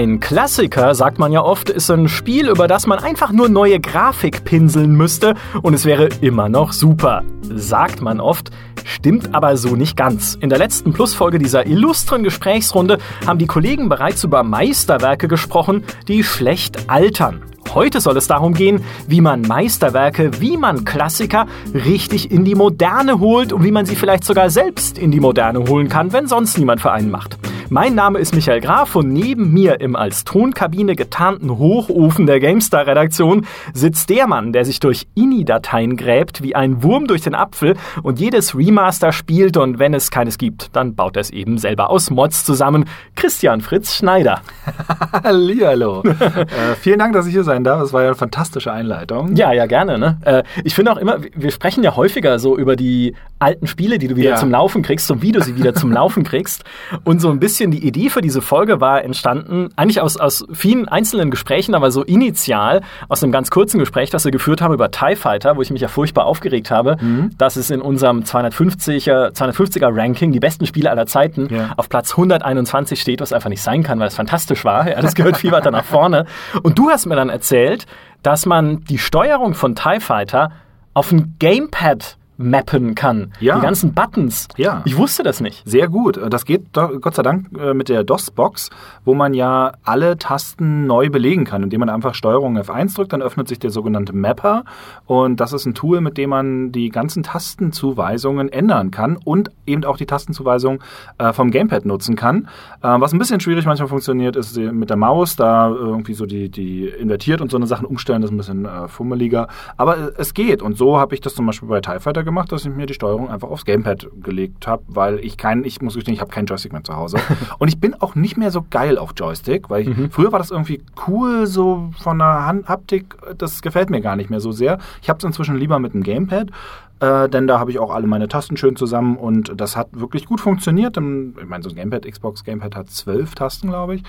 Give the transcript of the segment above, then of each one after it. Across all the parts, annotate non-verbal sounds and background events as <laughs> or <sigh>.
Ein Klassiker, sagt man ja oft, ist ein Spiel, über das man einfach nur neue Grafik pinseln müsste und es wäre immer noch super. Sagt man oft, stimmt aber so nicht ganz. In der letzten Plusfolge dieser illustren Gesprächsrunde haben die Kollegen bereits über Meisterwerke gesprochen, die schlecht altern. Heute soll es darum gehen, wie man Meisterwerke, wie man Klassiker richtig in die Moderne holt und wie man sie vielleicht sogar selbst in die Moderne holen kann, wenn sonst niemand für einen macht. Mein Name ist Michael Graf und neben mir im als Tonkabine getarnten Hochofen der GameStar-Redaktion sitzt der Mann, der sich durch INI-Dateien gräbt wie ein Wurm durch den Apfel und jedes Remaster spielt und wenn es keines gibt, dann baut er es eben selber aus Mods zusammen. Christian Fritz Schneider. <laughs> Hallihallo. <laughs> äh, vielen Dank, dass ich hier sein darf. Das war ja eine fantastische Einleitung. Ja, ja, gerne. Ne? Äh, ich finde auch immer, wir sprechen ja häufiger so über die alten Spiele, die du wieder ja. zum Laufen kriegst und wie du sie wieder zum <laughs> Laufen kriegst. Und so ein bisschen bisschen die Idee für diese Folge war entstanden, eigentlich aus, aus vielen einzelnen Gesprächen, aber so initial aus einem ganz kurzen Gespräch, das wir geführt haben über TIE Fighter, wo ich mich ja furchtbar aufgeregt habe, mhm. dass es in unserem 250er, 250er Ranking, die besten Spiele aller Zeiten, ja. auf Platz 121 steht, was einfach nicht sein kann, weil es fantastisch war. Ja, das gehört viel weiter nach vorne. Und du hast mir dann erzählt, dass man die Steuerung von TIE Fighter auf ein Gamepad mappen kann. Ja. Die ganzen Buttons. Ja. Ich wusste das nicht. Sehr gut. Das geht Gott sei Dank äh, mit der DOS-Box, wo man ja alle Tasten neu belegen kann, indem man einfach Steuerung F1 drückt, dann öffnet sich der sogenannte Mapper und das ist ein Tool, mit dem man die ganzen Tastenzuweisungen ändern kann und eben auch die Tastenzuweisung äh, vom Gamepad nutzen kann. Äh, was ein bisschen schwierig manchmal funktioniert, ist mit der Maus, da irgendwie so die, die invertiert und so eine Sachen umstellen, das ist ein bisschen fummeliger. Aber es geht und so habe ich das zum Beispiel bei TIE Fighter gemacht, dass ich mir die Steuerung einfach aufs Gamepad gelegt habe, weil ich kein, ich muss gestehen, ich habe keinen Joystick mehr zu Hause. <laughs> und ich bin auch nicht mehr so geil auf Joystick, weil ich, mhm. früher war das irgendwie cool, so von der Hand Haptik, das gefällt mir gar nicht mehr so sehr. Ich habe es inzwischen lieber mit dem Gamepad. Äh, denn da habe ich auch alle meine Tasten schön zusammen und das hat wirklich gut funktioniert. Ich meine, so ein Gamepad, Xbox Gamepad hat zwölf Tasten, glaube ich.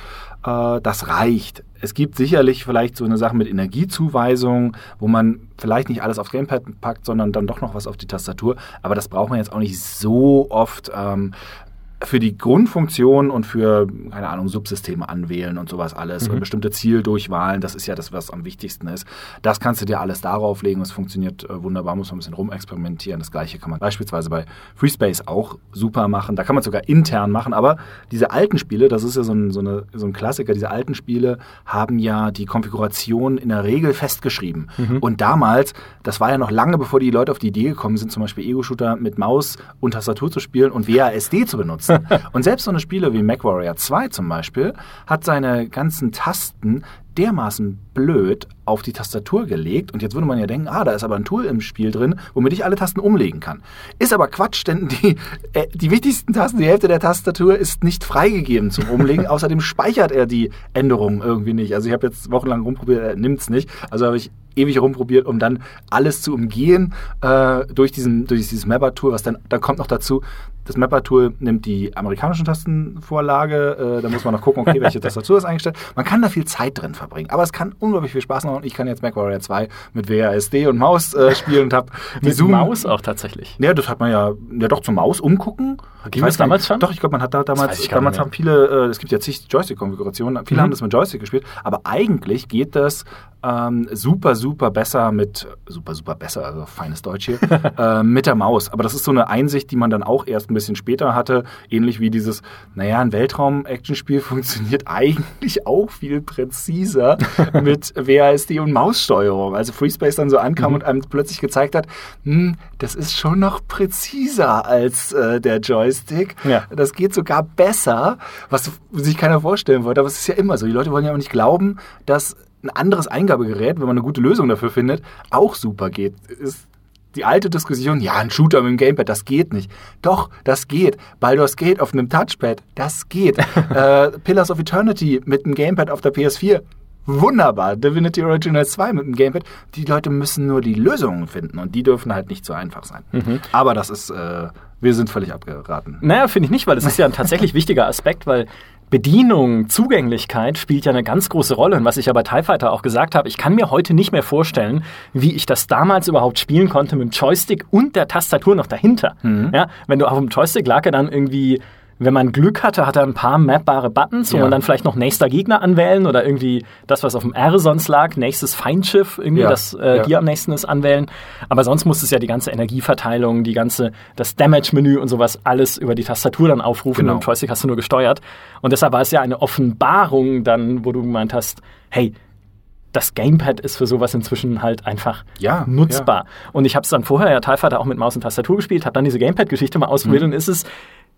Äh, das reicht. Es gibt sicherlich vielleicht so eine Sache mit Energiezuweisung, wo man vielleicht nicht alles aufs Gamepad packt, sondern dann doch noch was auf die Tastatur. Aber das braucht man jetzt auch nicht so oft. Ähm, für die Grundfunktion und für, keine Ahnung, Subsysteme anwählen und sowas alles mhm. und bestimmte Zieldurchwahlen, das ist ja das, was am wichtigsten ist. Das kannst du dir alles darauf legen, es funktioniert äh, wunderbar, muss man ein bisschen rumexperimentieren. Das gleiche kann man beispielsweise bei FreeSpace auch super machen. Da kann man sogar intern machen, aber diese alten Spiele, das ist ja so ein, so, eine, so ein Klassiker, diese alten Spiele haben ja die Konfiguration in der Regel festgeschrieben. Mhm. Und damals, das war ja noch lange bevor die Leute auf die Idee gekommen sind, zum Beispiel Ego-Shooter mit Maus und Tastatur zu spielen und WASD zu benutzen. Und selbst so eine Spiele wie MacWarrior 2 zum Beispiel hat seine ganzen Tasten dermaßen blöd auf die Tastatur gelegt. Und jetzt würde man ja denken, ah, da ist aber ein Tool im Spiel drin, womit ich alle Tasten umlegen kann. Ist aber Quatsch, denn die, äh, die wichtigsten Tasten, die Hälfte der Tastatur ist nicht freigegeben zum Umlegen. <laughs> Außerdem speichert er die Änderungen irgendwie nicht. Also ich habe jetzt wochenlang rumprobiert, er nimmt es nicht. Also habe ich ewig rumprobiert, um dann alles zu umgehen äh, durch, diesen, durch dieses Mapper-Tool, was dann, dann kommt noch dazu, das Mapper-Tool nimmt die amerikanischen Tastenvorlage, äh, da muss man noch gucken, okay, welche <laughs> Tastatur ist eingestellt. Man kann da viel Zeit drin verbringen, aber es kann unglaublich viel Spaß machen ich kann jetzt MacWarrior 2 mit WASD und Maus äh, spielen und habe <laughs> die Zoom Maus auch tatsächlich. Ja, das hat man ja, ja doch zum Maus umgucken. Ging das damals schon? Doch, ich glaube, man hat da damals, damals haben viele, äh, es gibt ja zig Joystick-Konfigurationen, viele mhm. haben das mit Joystick gespielt, aber eigentlich geht das ähm, super, super besser mit, super, super besser, also feines Deutsch hier, <laughs> äh, mit der Maus. Aber das ist so eine Einsicht, die man dann auch erst ein bisschen später hatte. Ähnlich wie dieses, naja, ein Weltraum-Action-Spiel <laughs> funktioniert eigentlich auch viel präziser <laughs> mit WASD und Maussteuerung. Also FreeSpace dann so ankam mhm. und einem plötzlich gezeigt hat, hm, das ist schon noch präziser als äh, der Joystick. Ja. Das geht sogar besser, was sich keiner vorstellen wollte. Aber es ist ja immer so. Die Leute wollen ja auch nicht glauben, dass ein anderes Eingabegerät, wenn man eine gute Lösung dafür findet, auch super geht. Ist die alte Diskussion, ja, ein Shooter mit dem Gamepad, das geht nicht. Doch, das geht. Baldur's Gate auf einem Touchpad, das geht. <laughs> äh, Pillars of Eternity mit einem Gamepad auf der PS4, wunderbar. Divinity Original 2 mit dem Gamepad. Die Leute müssen nur die Lösungen finden und die dürfen halt nicht so einfach sein. Mhm. Aber das ist, äh, wir sind völlig abgeraten. Naja, finde ich nicht, weil das ist ja ein tatsächlich wichtiger Aspekt, weil Bedienung, Zugänglichkeit spielt ja eine ganz große Rolle. Und was ich ja bei TIE Fighter auch gesagt habe, ich kann mir heute nicht mehr vorstellen, wie ich das damals überhaupt spielen konnte mit dem Joystick und der Tastatur noch dahinter. Mhm. Ja, wenn du auf dem Joystick lag dann irgendwie Wenn man Glück hatte, hat er ein paar mappbare Buttons, wo Ja. man dann vielleicht noch nächster Gegner anwählen oder irgendwie das, was auf dem R sonst lag, nächstes Feindschiff, irgendwie Ja. das äh, Ja. dir am nächsten ist, anwählen. Aber sonst muss es ja die ganze Energieverteilung, die ganze, das Damage-Menü und sowas alles über die Tastatur dann aufrufen Genau. und Joystick hast du nur gesteuert. Und deshalb war es ja eine Offenbarung dann, wo du gemeint hast, hey, das Gamepad ist für sowas inzwischen halt einfach Ja, nutzbar. Und ich habe es dann vorher ja Fighter auch mit Maus und Tastatur gespielt, habe dann diese Gamepad-Geschichte mal Mhm. ausprobiert und ist es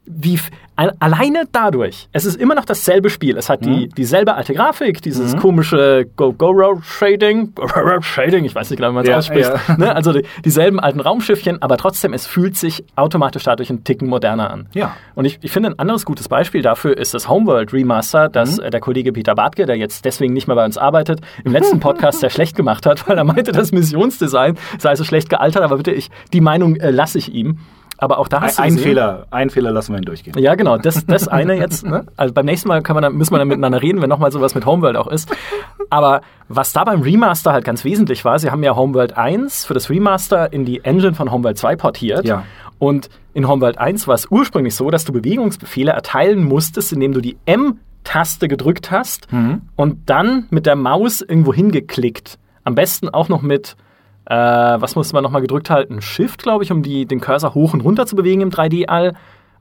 wie alleine dadurch, es ist immer noch dasselbe Spiel. Es hat Mhm. die, dieselbe alte Grafik, dieses komische Go-Go-Shading, <laughs> Shading, ich weiß nicht genau, wie man es Ja, ausspricht. ja. Ne? Also die, dieselben alten Raumschiffchen, aber trotzdem, es fühlt sich automatisch dadurch einen Ticken moderner an. Ja. Und ich, ich finde, ein anderes gutes Beispiel dafür ist das Homeworld Remaster, das Mhm. äh, der Kollege Peter Bartke, der jetzt deswegen nicht mehr bei uns arbeitet, im letzten <laughs> Podcast sehr schlecht gemacht hat, weil er meinte, das Missionsdesign sei so schlecht gealtert, aber bitte, ich, die Meinung äh, lasse ich ihm. Aber auch da hast Ein, du ein gesehen- Fehler, ein Fehler lassen wir ihn durchgehen. ja, genau. Das, das eine jetzt. Ne? Also beim nächsten Mal kann man dann, müssen wir dann miteinander reden, wenn nochmal sowas mit Homeworld auch ist. Aber was da beim Remaster halt ganz wesentlich war, sie haben ja Homeworld 1 für das Remaster in die Engine von Homeworld 2 portiert. Ja. Und in Homeworld 1 war es ursprünglich so, dass du Bewegungsbefehle erteilen musstest, indem du die M-Taste gedrückt hast und dann mit der Maus irgendwo hingeklickt. Am besten auch noch mit, äh, was musste man nochmal gedrückt halten? Shift, glaube ich, um die, den Cursor hoch und runter zu bewegen im 3D-All.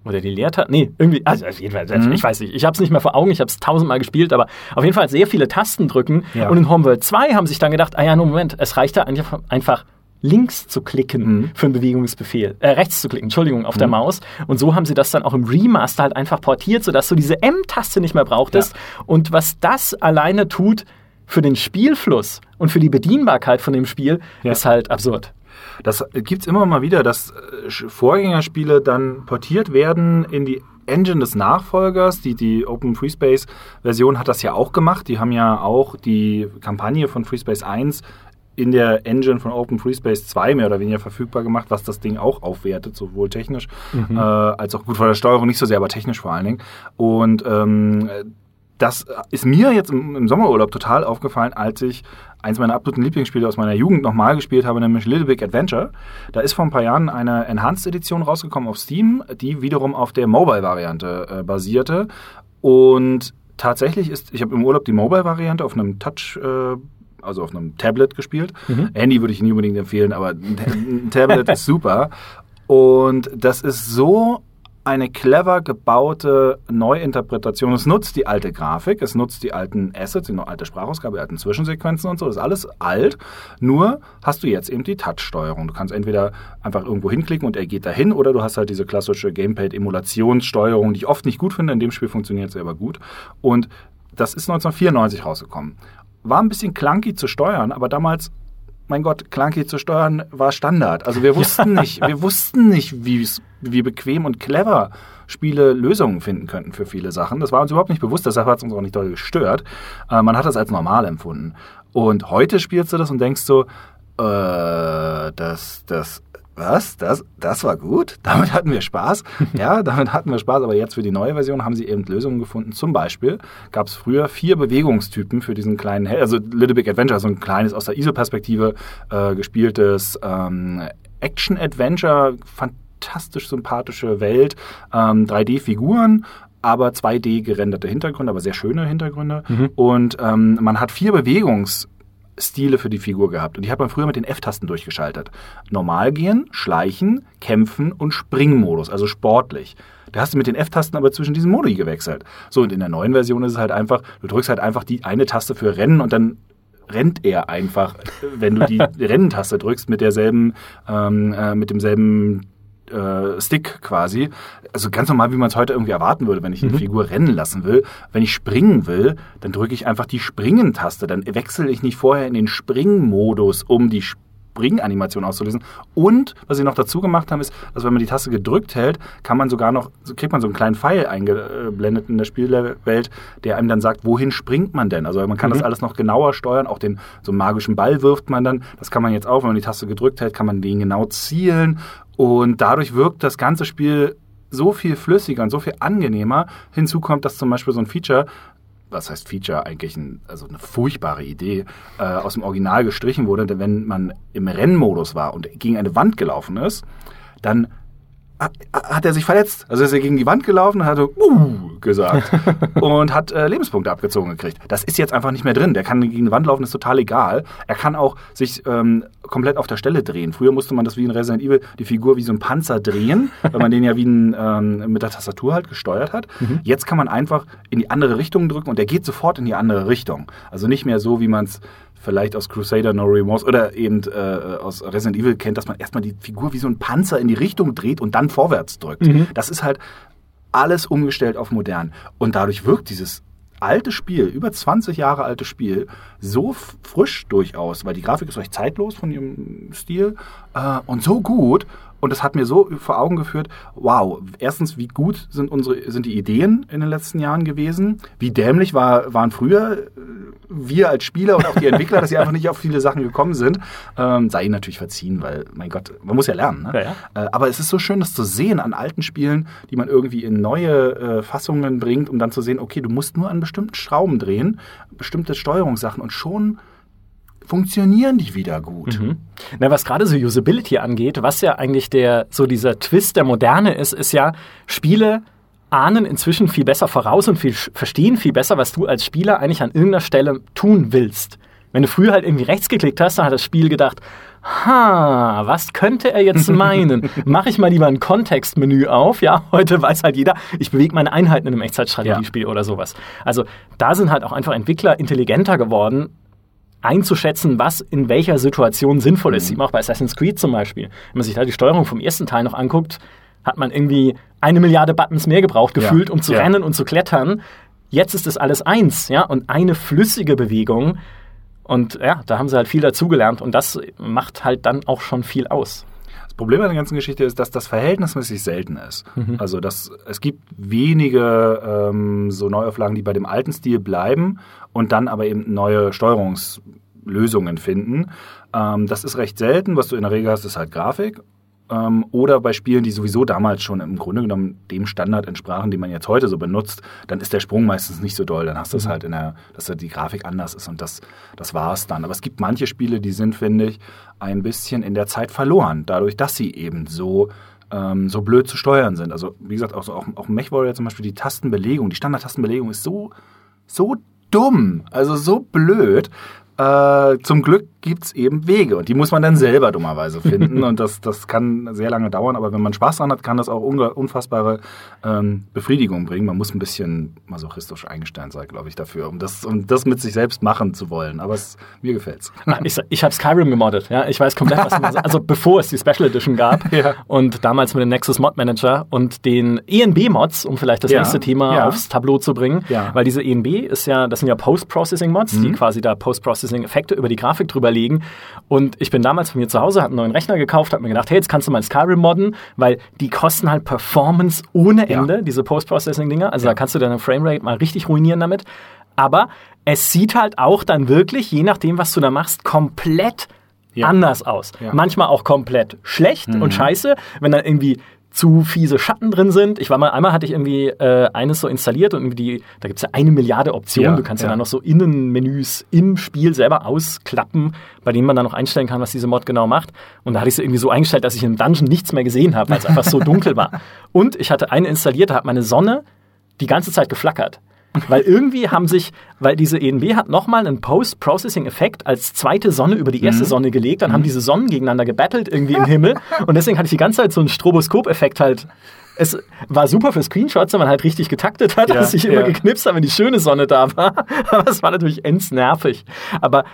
Oder die Leertaste? Nee, irgendwie, also auf jeden Fall, ich weiß nicht, ich habe es nicht mehr vor Augen, ich habe es tausendmal gespielt, aber auf jeden Fall sehr viele Tasten drücken. Ja. Und in Homeworld 2 haben sich dann gedacht, ah ja, no, Moment, es reicht da einfach, einfach links zu klicken für einen Bewegungsbefehl, äh, rechts zu klicken, Entschuldigung, auf der Maus. Und so haben sie das dann auch im Remaster halt einfach portiert, sodass du diese M-Taste nicht mehr brauchtest. Und was das alleine tut für den Spielfluss und für die Bedienbarkeit von dem Spiel, Ja. ist halt absurd. Das gibt's immer mal wieder, dass äh, Vorgängerspiele dann portiert werden in die Engine des Nachfolgers. Die, die Open FreeSpace Version hat das ja auch gemacht. Die haben ja auch die Kampagne von FreeSpace 1 in der Engine von Open FreeSpace 2 mehr oder weniger verfügbar gemacht, was das Ding auch aufwertet, sowohl technisch äh, als auch gut von der Steuerung, nicht so sehr, aber technisch vor allen Dingen. Und ähm, das ist mir jetzt im, im Sommerurlaub total aufgefallen, als ich eins meiner absoluten Lieblingsspiele aus meiner Jugend nochmal gespielt habe, nämlich Little Big Adventure. Da ist vor ein paar Jahren eine Enhanced-Edition rausgekommen auf Steam, die wiederum auf der Mobile-Variante äh, basierte. Und tatsächlich ist, ich habe im Urlaub die Mobile-Variante auf einem Touch, äh, also auf einem Tablet gespielt. Handy würde ich nie unbedingt empfehlen, aber ein Tablet ist super. Und das ist so eine clever gebaute Neuinterpretation. Es nutzt die alte Grafik, es nutzt die alten Assets, die alte Sprachausgabe, die alten Zwischensequenzen und so. Das ist alles alt. Nur hast du jetzt eben die Touch-Steuerung. Du kannst entweder einfach irgendwo hinklicken und er geht dahin oder du hast halt diese klassische Gamepad-Emulationssteuerung, die ich oft nicht gut finde. In dem Spiel funktioniert sie aber gut. Und das ist 1994 rausgekommen. War ein bisschen clunky zu steuern, aber damals mein Gott, clunky zu steuern war Standard. Also wir <laughs> wussten nicht, wir wussten nicht, wie, wie bequem und clever Spiele Lösungen finden könnten für viele Sachen. Das war uns überhaupt nicht bewusst, deshalb hat es uns auch nicht doll gestört. Äh, man hat das als normal empfunden. Und heute spielst du das und denkst so, äh, das, das, was? Das, das war gut? <laughs> Damit hatten wir Spaß. <laughs> ja, damit hatten wir Spaß, aber jetzt für die neue Version haben sie eben Lösungen gefunden. Zum Beispiel gab es früher vier Bewegungstypen für diesen kleinen, Hel- also Little Big Adventure, so ein kleines aus der ISO-Perspektive äh, gespieltes ähm, Action-Adventure, fantastisch sympathische Welt, ähm, 3D-Figuren, aber 2D gerenderte Hintergründe, aber sehr schöne Hintergründe. Und ähm, man hat vier Bewegungs- Stile für die Figur gehabt. Und die hat man früher mit den F-Tasten durchgeschaltet. Normal gehen, schleichen, kämpfen und Springmodus, also sportlich. Da hast du mit den F-Tasten aber zwischen diesen Modi gewechselt. So, und in der neuen Version ist es halt einfach, du drückst halt einfach die eine Taste für Rennen und dann rennt er einfach, wenn du die <laughs> Rennentaste drückst mit derselben, ähm, äh, mit demselben äh, Stick quasi. Also ganz normal, wie man es heute irgendwie erwarten würde, wenn ich eine Figur rennen lassen will. Wenn ich springen will, dann drücke ich einfach die Springen-Taste. Dann wechsle ich nicht vorher in den Springmodus, um die Springanimation auszulösen. Und was sie noch dazu gemacht haben, ist, dass wenn man die Taste gedrückt hält, kann man sogar noch, so kriegt man so einen kleinen Pfeil eingeblendet in der Spielwelt, der einem dann sagt, wohin springt man denn? Also man kann das alles noch genauer steuern. Auch den so einen magischen Ball wirft man dann. Das kann man jetzt auch, wenn man die Taste gedrückt hält, kann man den genau zielen. Und dadurch wirkt das ganze Spiel so viel flüssiger und so viel angenehmer. Hinzu kommt, dass zum Beispiel so ein Feature, was heißt Feature, eigentlich ein, also eine furchtbare Idee, äh, aus dem Original gestrichen wurde, denn wenn man im Rennmodus war und gegen eine Wand gelaufen ist, dann hat er sich verletzt. Also ist er gegen die Wand gelaufen und hat so, uh, gesagt. <laughs> und hat äh, Lebenspunkte abgezogen gekriegt. Das ist jetzt einfach nicht mehr drin. Der kann gegen die Wand laufen, ist total egal. Er kann auch sich ähm, komplett auf der Stelle drehen. Früher musste man das wie in Resident Evil, die Figur wie so ein Panzer drehen, <laughs> weil man den ja wie ein, ähm, mit der Tastatur halt gesteuert hat. Mhm. Jetzt kann man einfach in die andere Richtung drücken und der geht sofort in die andere Richtung. Also nicht mehr so, wie man es vielleicht aus Crusader No Remorse oder eben äh, aus Resident Evil kennt, dass man erstmal die Figur wie so ein Panzer in die Richtung dreht und dann vorwärts drückt. Mhm. Das ist halt alles umgestellt auf modern. Und dadurch wirkt dieses alte Spiel, über 20 Jahre alte Spiel, so frisch durchaus, weil die Grafik ist recht zeitlos von ihrem Stil äh, und so gut und das hat mir so vor Augen geführt, wow, erstens, wie gut sind unsere, sind die Ideen in den letzten Jahren gewesen? Wie dämlich war, waren früher äh, wir als Spieler und auch die Entwickler, dass sie einfach nicht auf viele Sachen gekommen sind. Ähm, sei ihnen natürlich verziehen, weil, mein Gott, man muss ja lernen. Ne? Ja, ja. Äh, aber es ist so schön, das zu sehen an alten Spielen, die man irgendwie in neue äh, Fassungen bringt, um dann zu sehen, okay, du musst nur an bestimmten Schrauben drehen, bestimmte Steuerungssachen und schon funktionieren die wieder gut. Mhm. Na, was gerade so Usability angeht, was ja eigentlich der so dieser Twist der Moderne ist, ist ja Spiele ahnen inzwischen viel besser voraus und viel, verstehen viel besser, was du als Spieler eigentlich an irgendeiner Stelle tun willst. Wenn du früher halt irgendwie rechts geklickt hast, dann hat das Spiel gedacht, ha, was könnte er jetzt <laughs> meinen? Mache ich mal lieber ein Kontextmenü auf. Ja, heute weiß halt jeder, ich bewege meine Einheiten in einem Echtzeitstrategiespiel ja. oder sowas. Also da sind halt auch einfach Entwickler intelligenter geworden, einzuschätzen, was in welcher Situation sinnvoll ist. Mhm. Sieht man auch bei Assassin's Creed zum Beispiel. Wenn man sich da die Steuerung vom ersten Teil noch anguckt, hat man irgendwie eine Milliarde Buttons mehr gebraucht gefühlt, ja. um zu ja. rennen und zu klettern. Jetzt ist es alles eins, ja, und eine flüssige Bewegung. Und ja, da haben sie halt viel dazugelernt und das macht halt dann auch schon viel aus. Das Problem an der ganzen Geschichte ist, dass das verhältnismäßig selten ist. Mhm. Also dass es gibt wenige ähm, so Neuauflagen, die bei dem alten Stil bleiben und dann aber eben neue Steuerungslösungen finden. Ähm, das ist recht selten. Was du in der Regel hast, ist halt Grafik ähm, oder bei Spielen, die sowieso damals schon im Grunde genommen dem Standard entsprachen, den man jetzt heute so benutzt, dann ist der Sprung meistens nicht so doll. Dann hast du es mhm. halt in der, dass die Grafik anders ist und das, das war es dann. Aber es gibt manche Spiele, die sind, finde ich, ein bisschen in der Zeit verloren, dadurch, dass sie eben so ähm, so blöd zu steuern sind. Also wie gesagt, auch, so, auch, auch MechWarrior zum Beispiel, die Tastenbelegung, die Standard-Tastenbelegung ist so, so dumm, also so blöd, äh, zum Glück gibt es eben Wege und die muss man dann selber dummerweise <laughs> finden und das, das kann sehr lange dauern, aber wenn man Spaß dran hat, kann das auch unfassbare ähm, Befriedigung bringen. Man muss ein bisschen masochistisch eingestellt sein, glaube ich, dafür, um das, um das mit sich selbst machen zu wollen, aber es, mir gefällt's. <laughs> Ich, ich habe Skyrim gemoddet, ja, ich weiß komplett, was man, also bevor es die Special Edition gab <laughs> ja. und damals mit dem Nexus Mod Manager und den ENB-Mods, um vielleicht das ja. nächste Thema ja. aufs Tableau zu bringen, weil diese ENB ist ja, das sind ja Post-Processing-Mods, mhm. die quasi da Post-Processing Processing-Effekte über die Grafik drüber legen. Und ich bin damals von mir zu Hause, habe einen neuen Rechner gekauft, habe mir gedacht, hey, jetzt kannst du mal Skyrim modden, weil die kosten halt Performance ohne Ende, ja. diese Post-Processing-Dinger. Also ja. da kannst du deine Framerate mal richtig ruinieren damit. Aber es sieht halt auch dann wirklich, je nachdem, was du da machst, komplett ja. anders aus. Ja. Manchmal auch komplett schlecht mhm. und scheiße, wenn dann irgendwie zu fiese Schatten drin sind. Ich war mal, einmal hatte ich irgendwie äh, eines so installiert und irgendwie die, da gibt's ja eine Milliarde Optionen. Ja, du kannst ja. ja dann noch so Innenmenüs im Spiel selber ausklappen, bei denen man dann noch einstellen kann, was diese Mod genau macht. Und da hatte ich es irgendwie so eingestellt, dass ich im Dungeon nichts mehr gesehen habe, weil es einfach so <laughs> dunkel war. Und ich hatte eine installiert, da hat meine Sonne die ganze Zeit geflackert. Weil irgendwie haben sich, weil diese ENB hat nochmal einen Post-Processing-Effekt als zweite Sonne über die erste mhm. Sonne gelegt, dann mhm. haben diese Sonnen gegeneinander gebettelt irgendwie im Himmel und deswegen hatte ich die ganze Zeit so einen Stroboskop-Effekt halt es war super für Screenshots, wenn man halt richtig getaktet hat, ja, dass ich ja. immer geknipst habe, wenn die schöne Sonne da war. <laughs> Aber es war natürlich nervig. Aber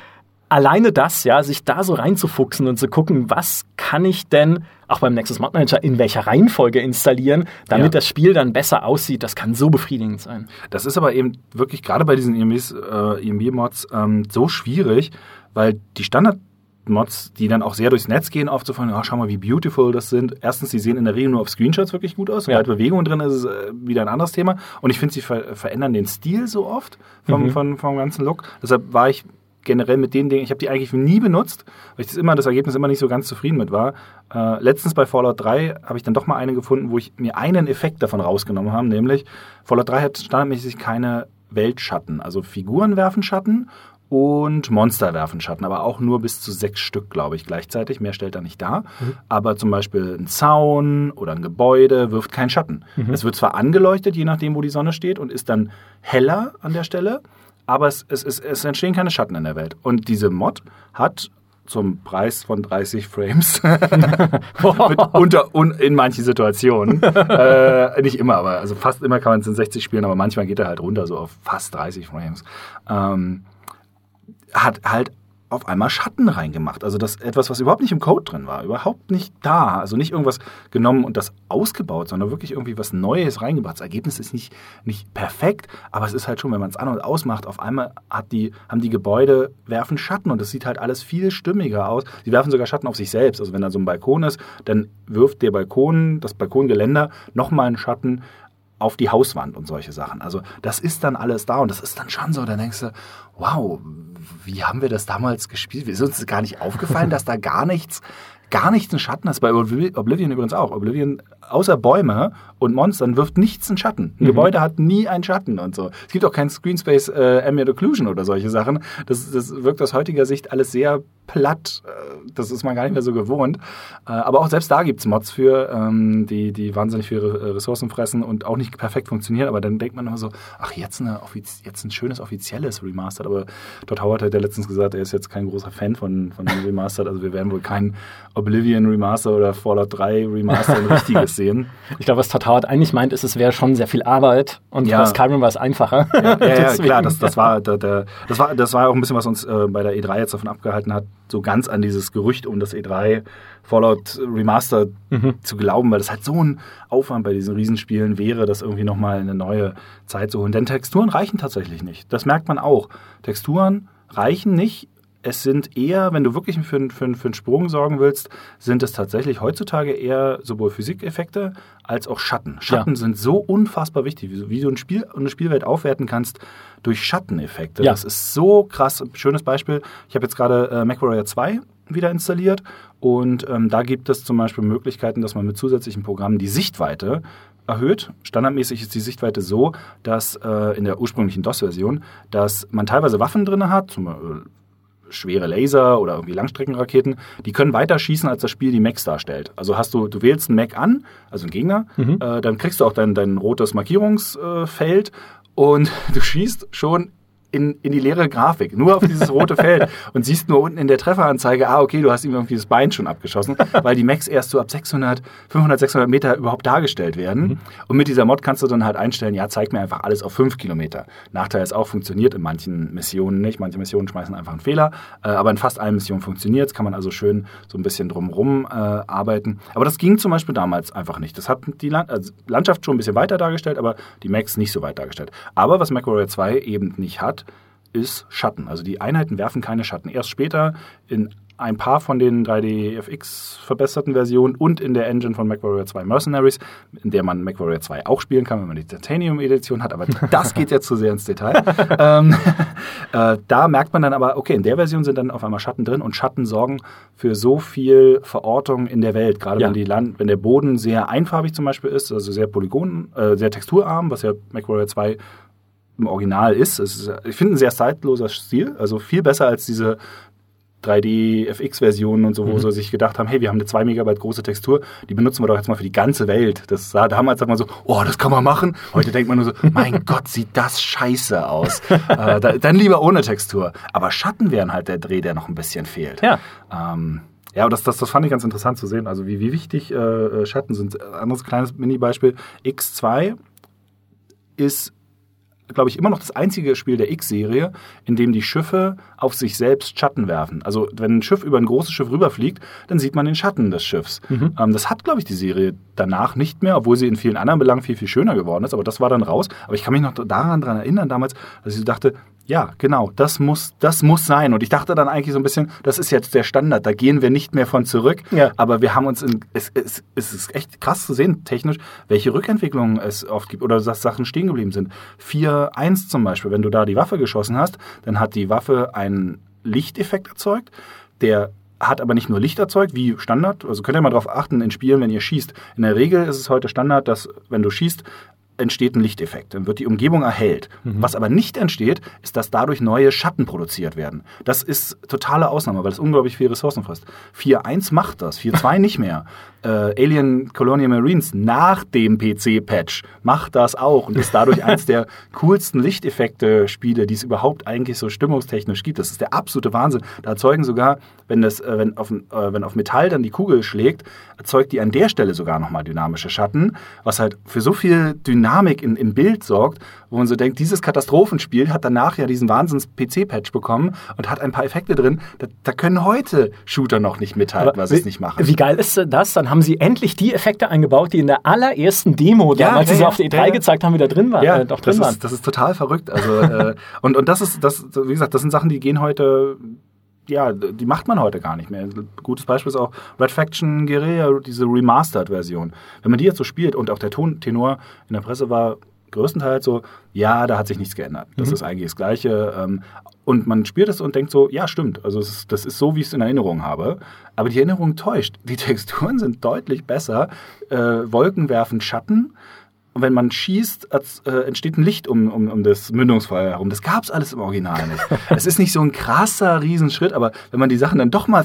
alleine das, ja, sich da so reinzufuchsen und zu gucken, was kann ich denn auch beim Nexus Mod Manager in welcher Reihenfolge installieren, damit ja. das Spiel dann besser aussieht, das kann so befriedigend sein. Das ist aber eben wirklich gerade bei diesen EMB-Mods äh, ähm, so schwierig, weil die Standard Mods, die dann auch sehr durchs Netz gehen, aufzufallen, oh, schau mal, wie beautiful das sind. Erstens, die sehen in der Regel nur auf Screenshots wirklich gut aus. Ja. Sobald Bewegung drin ist, ist äh, wieder ein anderes Thema. Und ich finde, sie ver verändern den Stil so oft vom, mhm. vom, vom ganzen Look. Deshalb war ich generell mit den Dingen, ich habe die eigentlich nie benutzt, weil ich das immer das Ergebnis immer nicht so ganz zufrieden mit war. Äh, letztens bei Fallout 3 habe ich dann doch mal eine gefunden, wo ich mir einen Effekt davon rausgenommen habe, nämlich Fallout 3 hat standardmäßig keine Weltschatten, also Figuren werfen Schatten und Monster werfen Schatten, aber auch nur bis zu sechs Stück, glaube ich, gleichzeitig. Mehr stellt er nicht dar. Mhm. Aber zum Beispiel ein Zaun oder ein Gebäude wirft keinen Schatten. Mhm. Es wird zwar angeleuchtet, je nachdem, wo die Sonne steht, und ist dann heller an der Stelle, aber es, es, es, es entstehen keine Schatten in der Welt. Und diese Mod hat zum Preis von 30 Frames <laughs> unter, un, in manchen Situationen. <laughs> äh, nicht immer, aber also fast immer kann man es in 60 spielen, aber manchmal geht er halt runter so auf fast 30 Frames. Ähm, hat halt auf einmal Schatten reingemacht. Also das etwas, was überhaupt nicht im Code drin war, überhaupt nicht da. Also nicht irgendwas genommen und das ausgebaut, sondern wirklich irgendwie was Neues reingebracht. Das Ergebnis ist nicht, nicht perfekt, aber es ist halt schon, wenn man es an und ausmacht, auf einmal hat die, haben die Gebäude, werfen Schatten und es sieht halt alles viel stimmiger aus. Sie werfen sogar Schatten auf sich selbst. Also wenn da so ein Balkon ist, dann wirft der Balkon, das Balkongeländer, nochmal einen Schatten auf die Hauswand und solche Sachen. Also das ist dann alles da und das ist dann schon so, dann denkst du, wow, wie haben wir das damals gespielt? Ist uns gar nicht aufgefallen, dass da gar nichts, gar nichts einen Schatten ist. Bei Oblivion übrigens auch. Oblivion außer Bäume und Monstern wirft nichts einen Schatten. Ein mhm. Gebäude hat nie einen Schatten und so. Es gibt auch kein Screenspace äh, Ambient Occlusion oder solche Sachen. Das, das wirkt aus heutiger Sicht alles sehr platt. Äh, das ist man gar nicht mehr so gewohnt. Äh, aber auch selbst da gibt es Mods für, ähm, die, die wahnsinnig viele Ressourcen fressen und auch nicht perfekt funktionieren. Aber dann denkt man immer so, ach, jetzt, eine, jetzt ein schönes offizielles Remastered. Aber Todd Howard hat ja letztens gesagt, er ist jetzt kein großer Fan von, von Remastered. Also wir werden wohl kein Oblivion Remaster oder Fallout 3 Remaster ein richtiges sehen. Ich glaube, was Todd Howard eigentlich meint, ist, es wäre schon sehr viel Arbeit und ja. bei Skyrim war es einfacher. Ja, ja, <laughs> ja klar, das, das, war, der, der, das, war, das war auch ein bisschen, was uns äh, bei der E3 jetzt davon abgehalten hat, so ganz an dieses Gerücht um das E3 Fallout Remaster mhm. zu glauben, weil das halt so ein Aufwand bei diesen Riesenspielen wäre, das irgendwie nochmal in eine neue Zeit zu holen. Denn Texturen reichen tatsächlich nicht. Das merkt man auch. Texturen reichen nicht es sind eher, wenn du wirklich für, für, für einen Sprung sorgen willst, sind es tatsächlich heutzutage eher sowohl Physikeffekte als auch Schatten. Schatten ja. sind so unfassbar wichtig, wie, wie du ein Spiel, eine Spielwelt aufwerten kannst durch Schatteneffekte. Ja. Das ist so krass. Schönes Beispiel. Ich habe jetzt gerade äh, MacWarrior 2 wieder installiert und ähm, da gibt es zum Beispiel Möglichkeiten, dass man mit zusätzlichen Programmen die Sichtweite erhöht. Standardmäßig ist die Sichtweite so, dass äh, in der ursprünglichen DOS-Version, dass man teilweise Waffen drin hat, zum Beispiel schwere Laser oder irgendwie Langstreckenraketen, die können weiter schießen, als das Spiel die Macs darstellt. Also hast du, du wählst einen Mac an, also einen Gegner, mhm. äh, dann kriegst du auch dein, dein rotes Markierungsfeld und <laughs> du schießt schon in, in die leere Grafik, nur auf dieses rote <laughs> Feld und siehst nur unten in der Trefferanzeige, ah, okay, du hast ihm irgendwie das Bein schon abgeschossen, <laughs> weil die Macs erst so ab 600, 500, 600 Meter überhaupt dargestellt werden. Mhm. Und mit dieser Mod kannst du dann halt einstellen, ja, zeig mir einfach alles auf 5 Kilometer. Nachteil ist auch, funktioniert in manchen Missionen nicht. Manche Missionen schmeißen einfach einen Fehler, äh, aber in fast allen Missionen funktioniert es, kann man also schön so ein bisschen drumherum äh, arbeiten. Aber das ging zum Beispiel damals einfach nicht. Das hat die Land also Landschaft schon ein bisschen weiter dargestellt, aber die Macs nicht so weit dargestellt. Aber was MacWarrior 2 eben nicht hat, ist Schatten. Also die Einheiten werfen keine Schatten. Erst später in ein paar von den 3D-FX verbesserten Versionen und in der Engine von MacWarrior 2 Mercenaries, in der man MacWarrior 2 auch spielen kann, wenn man die Titanium-Edition hat, aber das geht jetzt zu sehr ins Detail. <laughs> ähm, äh, da merkt man dann aber, okay, in der Version sind dann auf einmal Schatten drin und Schatten sorgen für so viel Verortung in der Welt, gerade ja. wenn, die Land wenn der Boden sehr einfarbig zum Beispiel ist, also sehr polygon, äh, sehr texturarm, was ja MacWarrior 2 im Original ist. ist ich finde ein sehr zeitloser Stil, also viel besser als diese 3D-FX-Versionen und so, wo mhm. sie sich gedacht haben, hey, wir haben eine 2 Megabyte große Textur, die benutzen wir doch jetzt mal für die ganze Welt. Das sah damals sagt man so, oh, das kann man machen. Heute denkt man nur so, <laughs> mein Gott, sieht das scheiße aus. <laughs> äh, da, dann lieber ohne Textur. Aber Schatten wären halt der Dreh, der noch ein bisschen fehlt. Ja. Ähm, ja, das, das, das fand ich ganz interessant zu sehen. Also wie, wie wichtig äh, Schatten sind. Anderes kleines Mini-Beispiel. X2 ist glaube ich, immer noch das einzige Spiel der X-Serie, in dem die Schiffe auf sich selbst Schatten werfen. Also wenn ein Schiff über ein großes Schiff rüberfliegt, dann sieht man den Schatten des Schiffs. Mhm. Ähm, das hat, glaube ich, die Serie danach nicht mehr, obwohl sie in vielen anderen Belangen viel, viel schöner geworden ist. Aber das war dann raus. Aber ich kann mich noch daran dran erinnern damals, dass ich so dachte, ja, genau, das muss, das muss sein. Und ich dachte dann eigentlich so ein bisschen, das ist jetzt der Standard, da gehen wir nicht mehr von zurück. Ja. Aber wir haben uns, in, es, es, es ist echt krass zu sehen, technisch, welche Rückentwicklungen es oft gibt oder dass Sachen stehen geblieben sind. 4.1 zum Beispiel, wenn du da die Waffe geschossen hast, dann hat die Waffe einen Lichteffekt erzeugt, der hat aber nicht nur Licht erzeugt, wie Standard. Also könnt ihr mal darauf achten in Spielen, wenn ihr schießt. In der Regel ist es heute Standard, dass wenn du schießt, entsteht ein Lichteffekt, dann wird die Umgebung erhellt. Mhm. Was aber nicht entsteht, ist, dass dadurch neue Schatten produziert werden. Das ist totale Ausnahme, weil das unglaublich viel Ressourcen frisst. 4.1 macht das, 4.2 <laughs> nicht mehr. Äh, Alien Colonial Marines nach dem PC-Patch macht das auch und ist dadurch eins der <laughs> coolsten Lichteffekte-Spiele, die es überhaupt eigentlich so stimmungstechnisch gibt. Das ist der absolute Wahnsinn. Da erzeugen sogar, wenn, das, äh, wenn, auf, äh, wenn auf Metall dann die Kugel schlägt, erzeugt die an der Stelle sogar nochmal dynamische Schatten, was halt für so viel Dynamik in, im Bild sorgt, wo man so denkt, dieses Katastrophenspiel hat danach ja diesen Wahnsinns-PC-Patch bekommen und hat ein paar Effekte drin. Da, da können heute Shooter noch nicht mithalten, was es nicht machen. Wie geil ist das? Dann haben sie endlich die Effekte eingebaut, die in der allerersten Demo, ja, damals, ja, sie auf der E3 ja, gezeigt haben, wieder drin waren. Ja, äh, doch drin das, waren. Ist, das ist total verrückt. Also, äh, <laughs> und, und das ist, das, wie gesagt, das sind Sachen, die gehen heute ja, die macht man heute gar nicht mehr. Ein gutes Beispiel ist auch Red Faction Guerilla, diese Remastered-Version. Wenn man die jetzt so spielt und auch der Tontenor in der Presse war größtenteils so, ja, da hat sich nichts geändert. Das mhm. ist eigentlich das Gleiche. Ähm, und man spielt es und denkt so, ja, stimmt. Also ist, das ist so, wie ich es in Erinnerung habe. Aber die Erinnerung täuscht. Die <laughs> Texturen sind deutlich besser. Äh, Wolken werfen Schatten. Und wenn man schießt, äh, entsteht ein Licht um, um, um das Mündungsfeuer herum. Das gab es alles im Original nicht. <laughs> es ist nicht so ein krasser Riesenschritt, aber wenn man die Sachen dann doch mal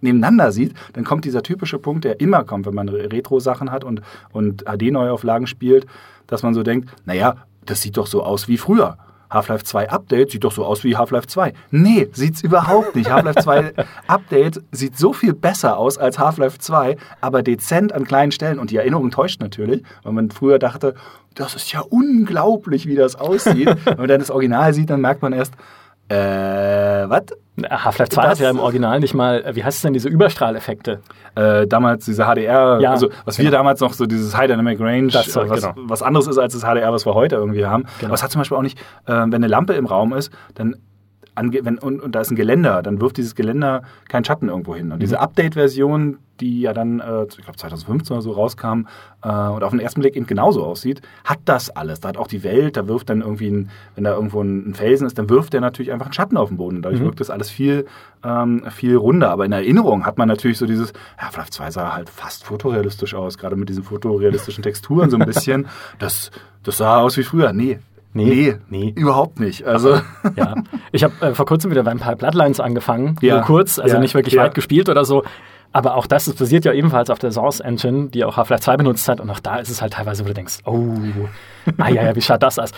nebeneinander sieht, dann kommt dieser typische Punkt, der immer kommt, wenn man Retro-Sachen hat und, und HD-Neuauflagen spielt, dass man so denkt, naja, das sieht doch so aus wie früher. Half-Life 2 Update sieht doch so aus wie Half-Life 2. Nee, sieht's überhaupt nicht. Half-Life 2 <laughs> Update sieht so viel besser aus als Half-Life 2, aber dezent an kleinen Stellen. Und die Erinnerung täuscht natürlich, weil man früher dachte, das ist ja unglaublich, wie das aussieht. <laughs> Wenn man dann das Original sieht, dann merkt man erst, äh, was? Half-Life 2 hat ja im Original nicht mal, wie heißt es denn, diese Überstrahleffekte? Äh, damals diese HDR, ja, also was genau. wir damals noch so dieses High Dynamic Range, äh, was, genau. was anderes ist als das HDR, was wir heute irgendwie haben. Genau. Aber es hat zum Beispiel auch nicht, äh, wenn eine Lampe im Raum ist, dann wenn, und, und, da ist ein Geländer, dann wirft dieses Geländer keinen Schatten irgendwo hin. Und mhm. diese Update-Version, die ja dann, äh, ich glaube 2015 oder so rauskam äh, und auf den ersten Blick eben genauso aussieht, hat das alles. Da hat auch die Welt, da wirft dann irgendwie, ein, wenn da irgendwo ein, Felsen ist, dann wirft der natürlich einfach einen Schatten auf den Boden. Und dadurch mhm. wirkt das alles viel, ähm, viel runder. Aber in Erinnerung hat man natürlich so dieses, ja, vielleicht 2 sah halt fast fotorealistisch aus, gerade mit diesen fotorealistischen Texturen so ein bisschen. <laughs> Das, das sah aus wie früher. Nee, Nee, nee, nee, überhaupt nicht. Also ja, ich habe äh, vor kurzem wieder Vampire Bloodlines angefangen, ja. nur kurz, also ja. nicht wirklich ja. weit gespielt oder so. Aber auch das, das basiert ja ebenfalls auf der Source Engine, die auch Half-Life 2 benutzt hat. Und auch da ist es halt teilweise, wo du denkst, oh, <laughs> ah ja, ja, wie schaut das aus?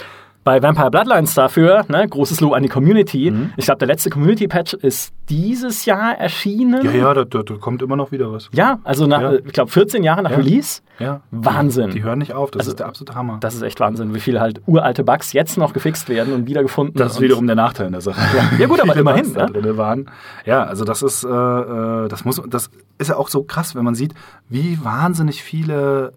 Bei Vampire Bloodlines dafür, ne, großes Lob an die Community. Mhm. Ich glaube, der letzte Community-Patch ist dieses Jahr erschienen. Ja, ja, da, da, da kommt immer noch wieder was. Ja, also nach, ja. ich glaube, 14 Jahre nach ja. Release. Ja. Wahnsinn. Die hören nicht auf, das also, ist der absolute Hammer. Das ist echt Wahnsinn, wie viele halt uralte Bugs jetzt noch gefixt werden und wiedergefunden. Das ist wiederum der Nachteil in der Sache. Ja, ja gut, <laughs> aber immerhin. Ne? Drin waren. Ja, also das ist, äh, äh, das muss, das ist ja auch so krass, wenn man sieht, wie wahnsinnig viele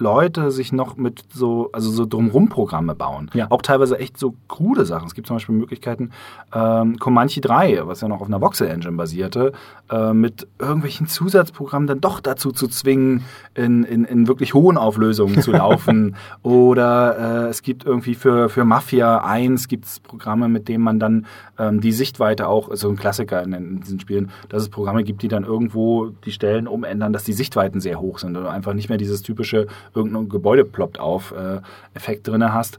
Leute sich noch mit so, also so drumrum Programme bauen. Ja. Auch teilweise echt so krude Sachen. Es gibt zum Beispiel Möglichkeiten, ähm, Comanche 3, was ja noch auf einer Voxel-Engine basierte, äh, mit irgendwelchen Zusatzprogrammen dann doch dazu zu zwingen, in, in, in wirklich hohen Auflösungen zu laufen. <laughs> Oder äh, es gibt irgendwie für, für Mafia 1 gibt es Programme, mit denen man dann ähm, die Sichtweite auch, so ein Klassiker in, in, diesen Spielen, dass es Programme gibt, die dann irgendwo die Stellen umändern, dass die Sichtweiten sehr hoch sind oder einfach nicht mehr dieses typische irgendein Gebäude ploppt auf äh, Effekt drin hast.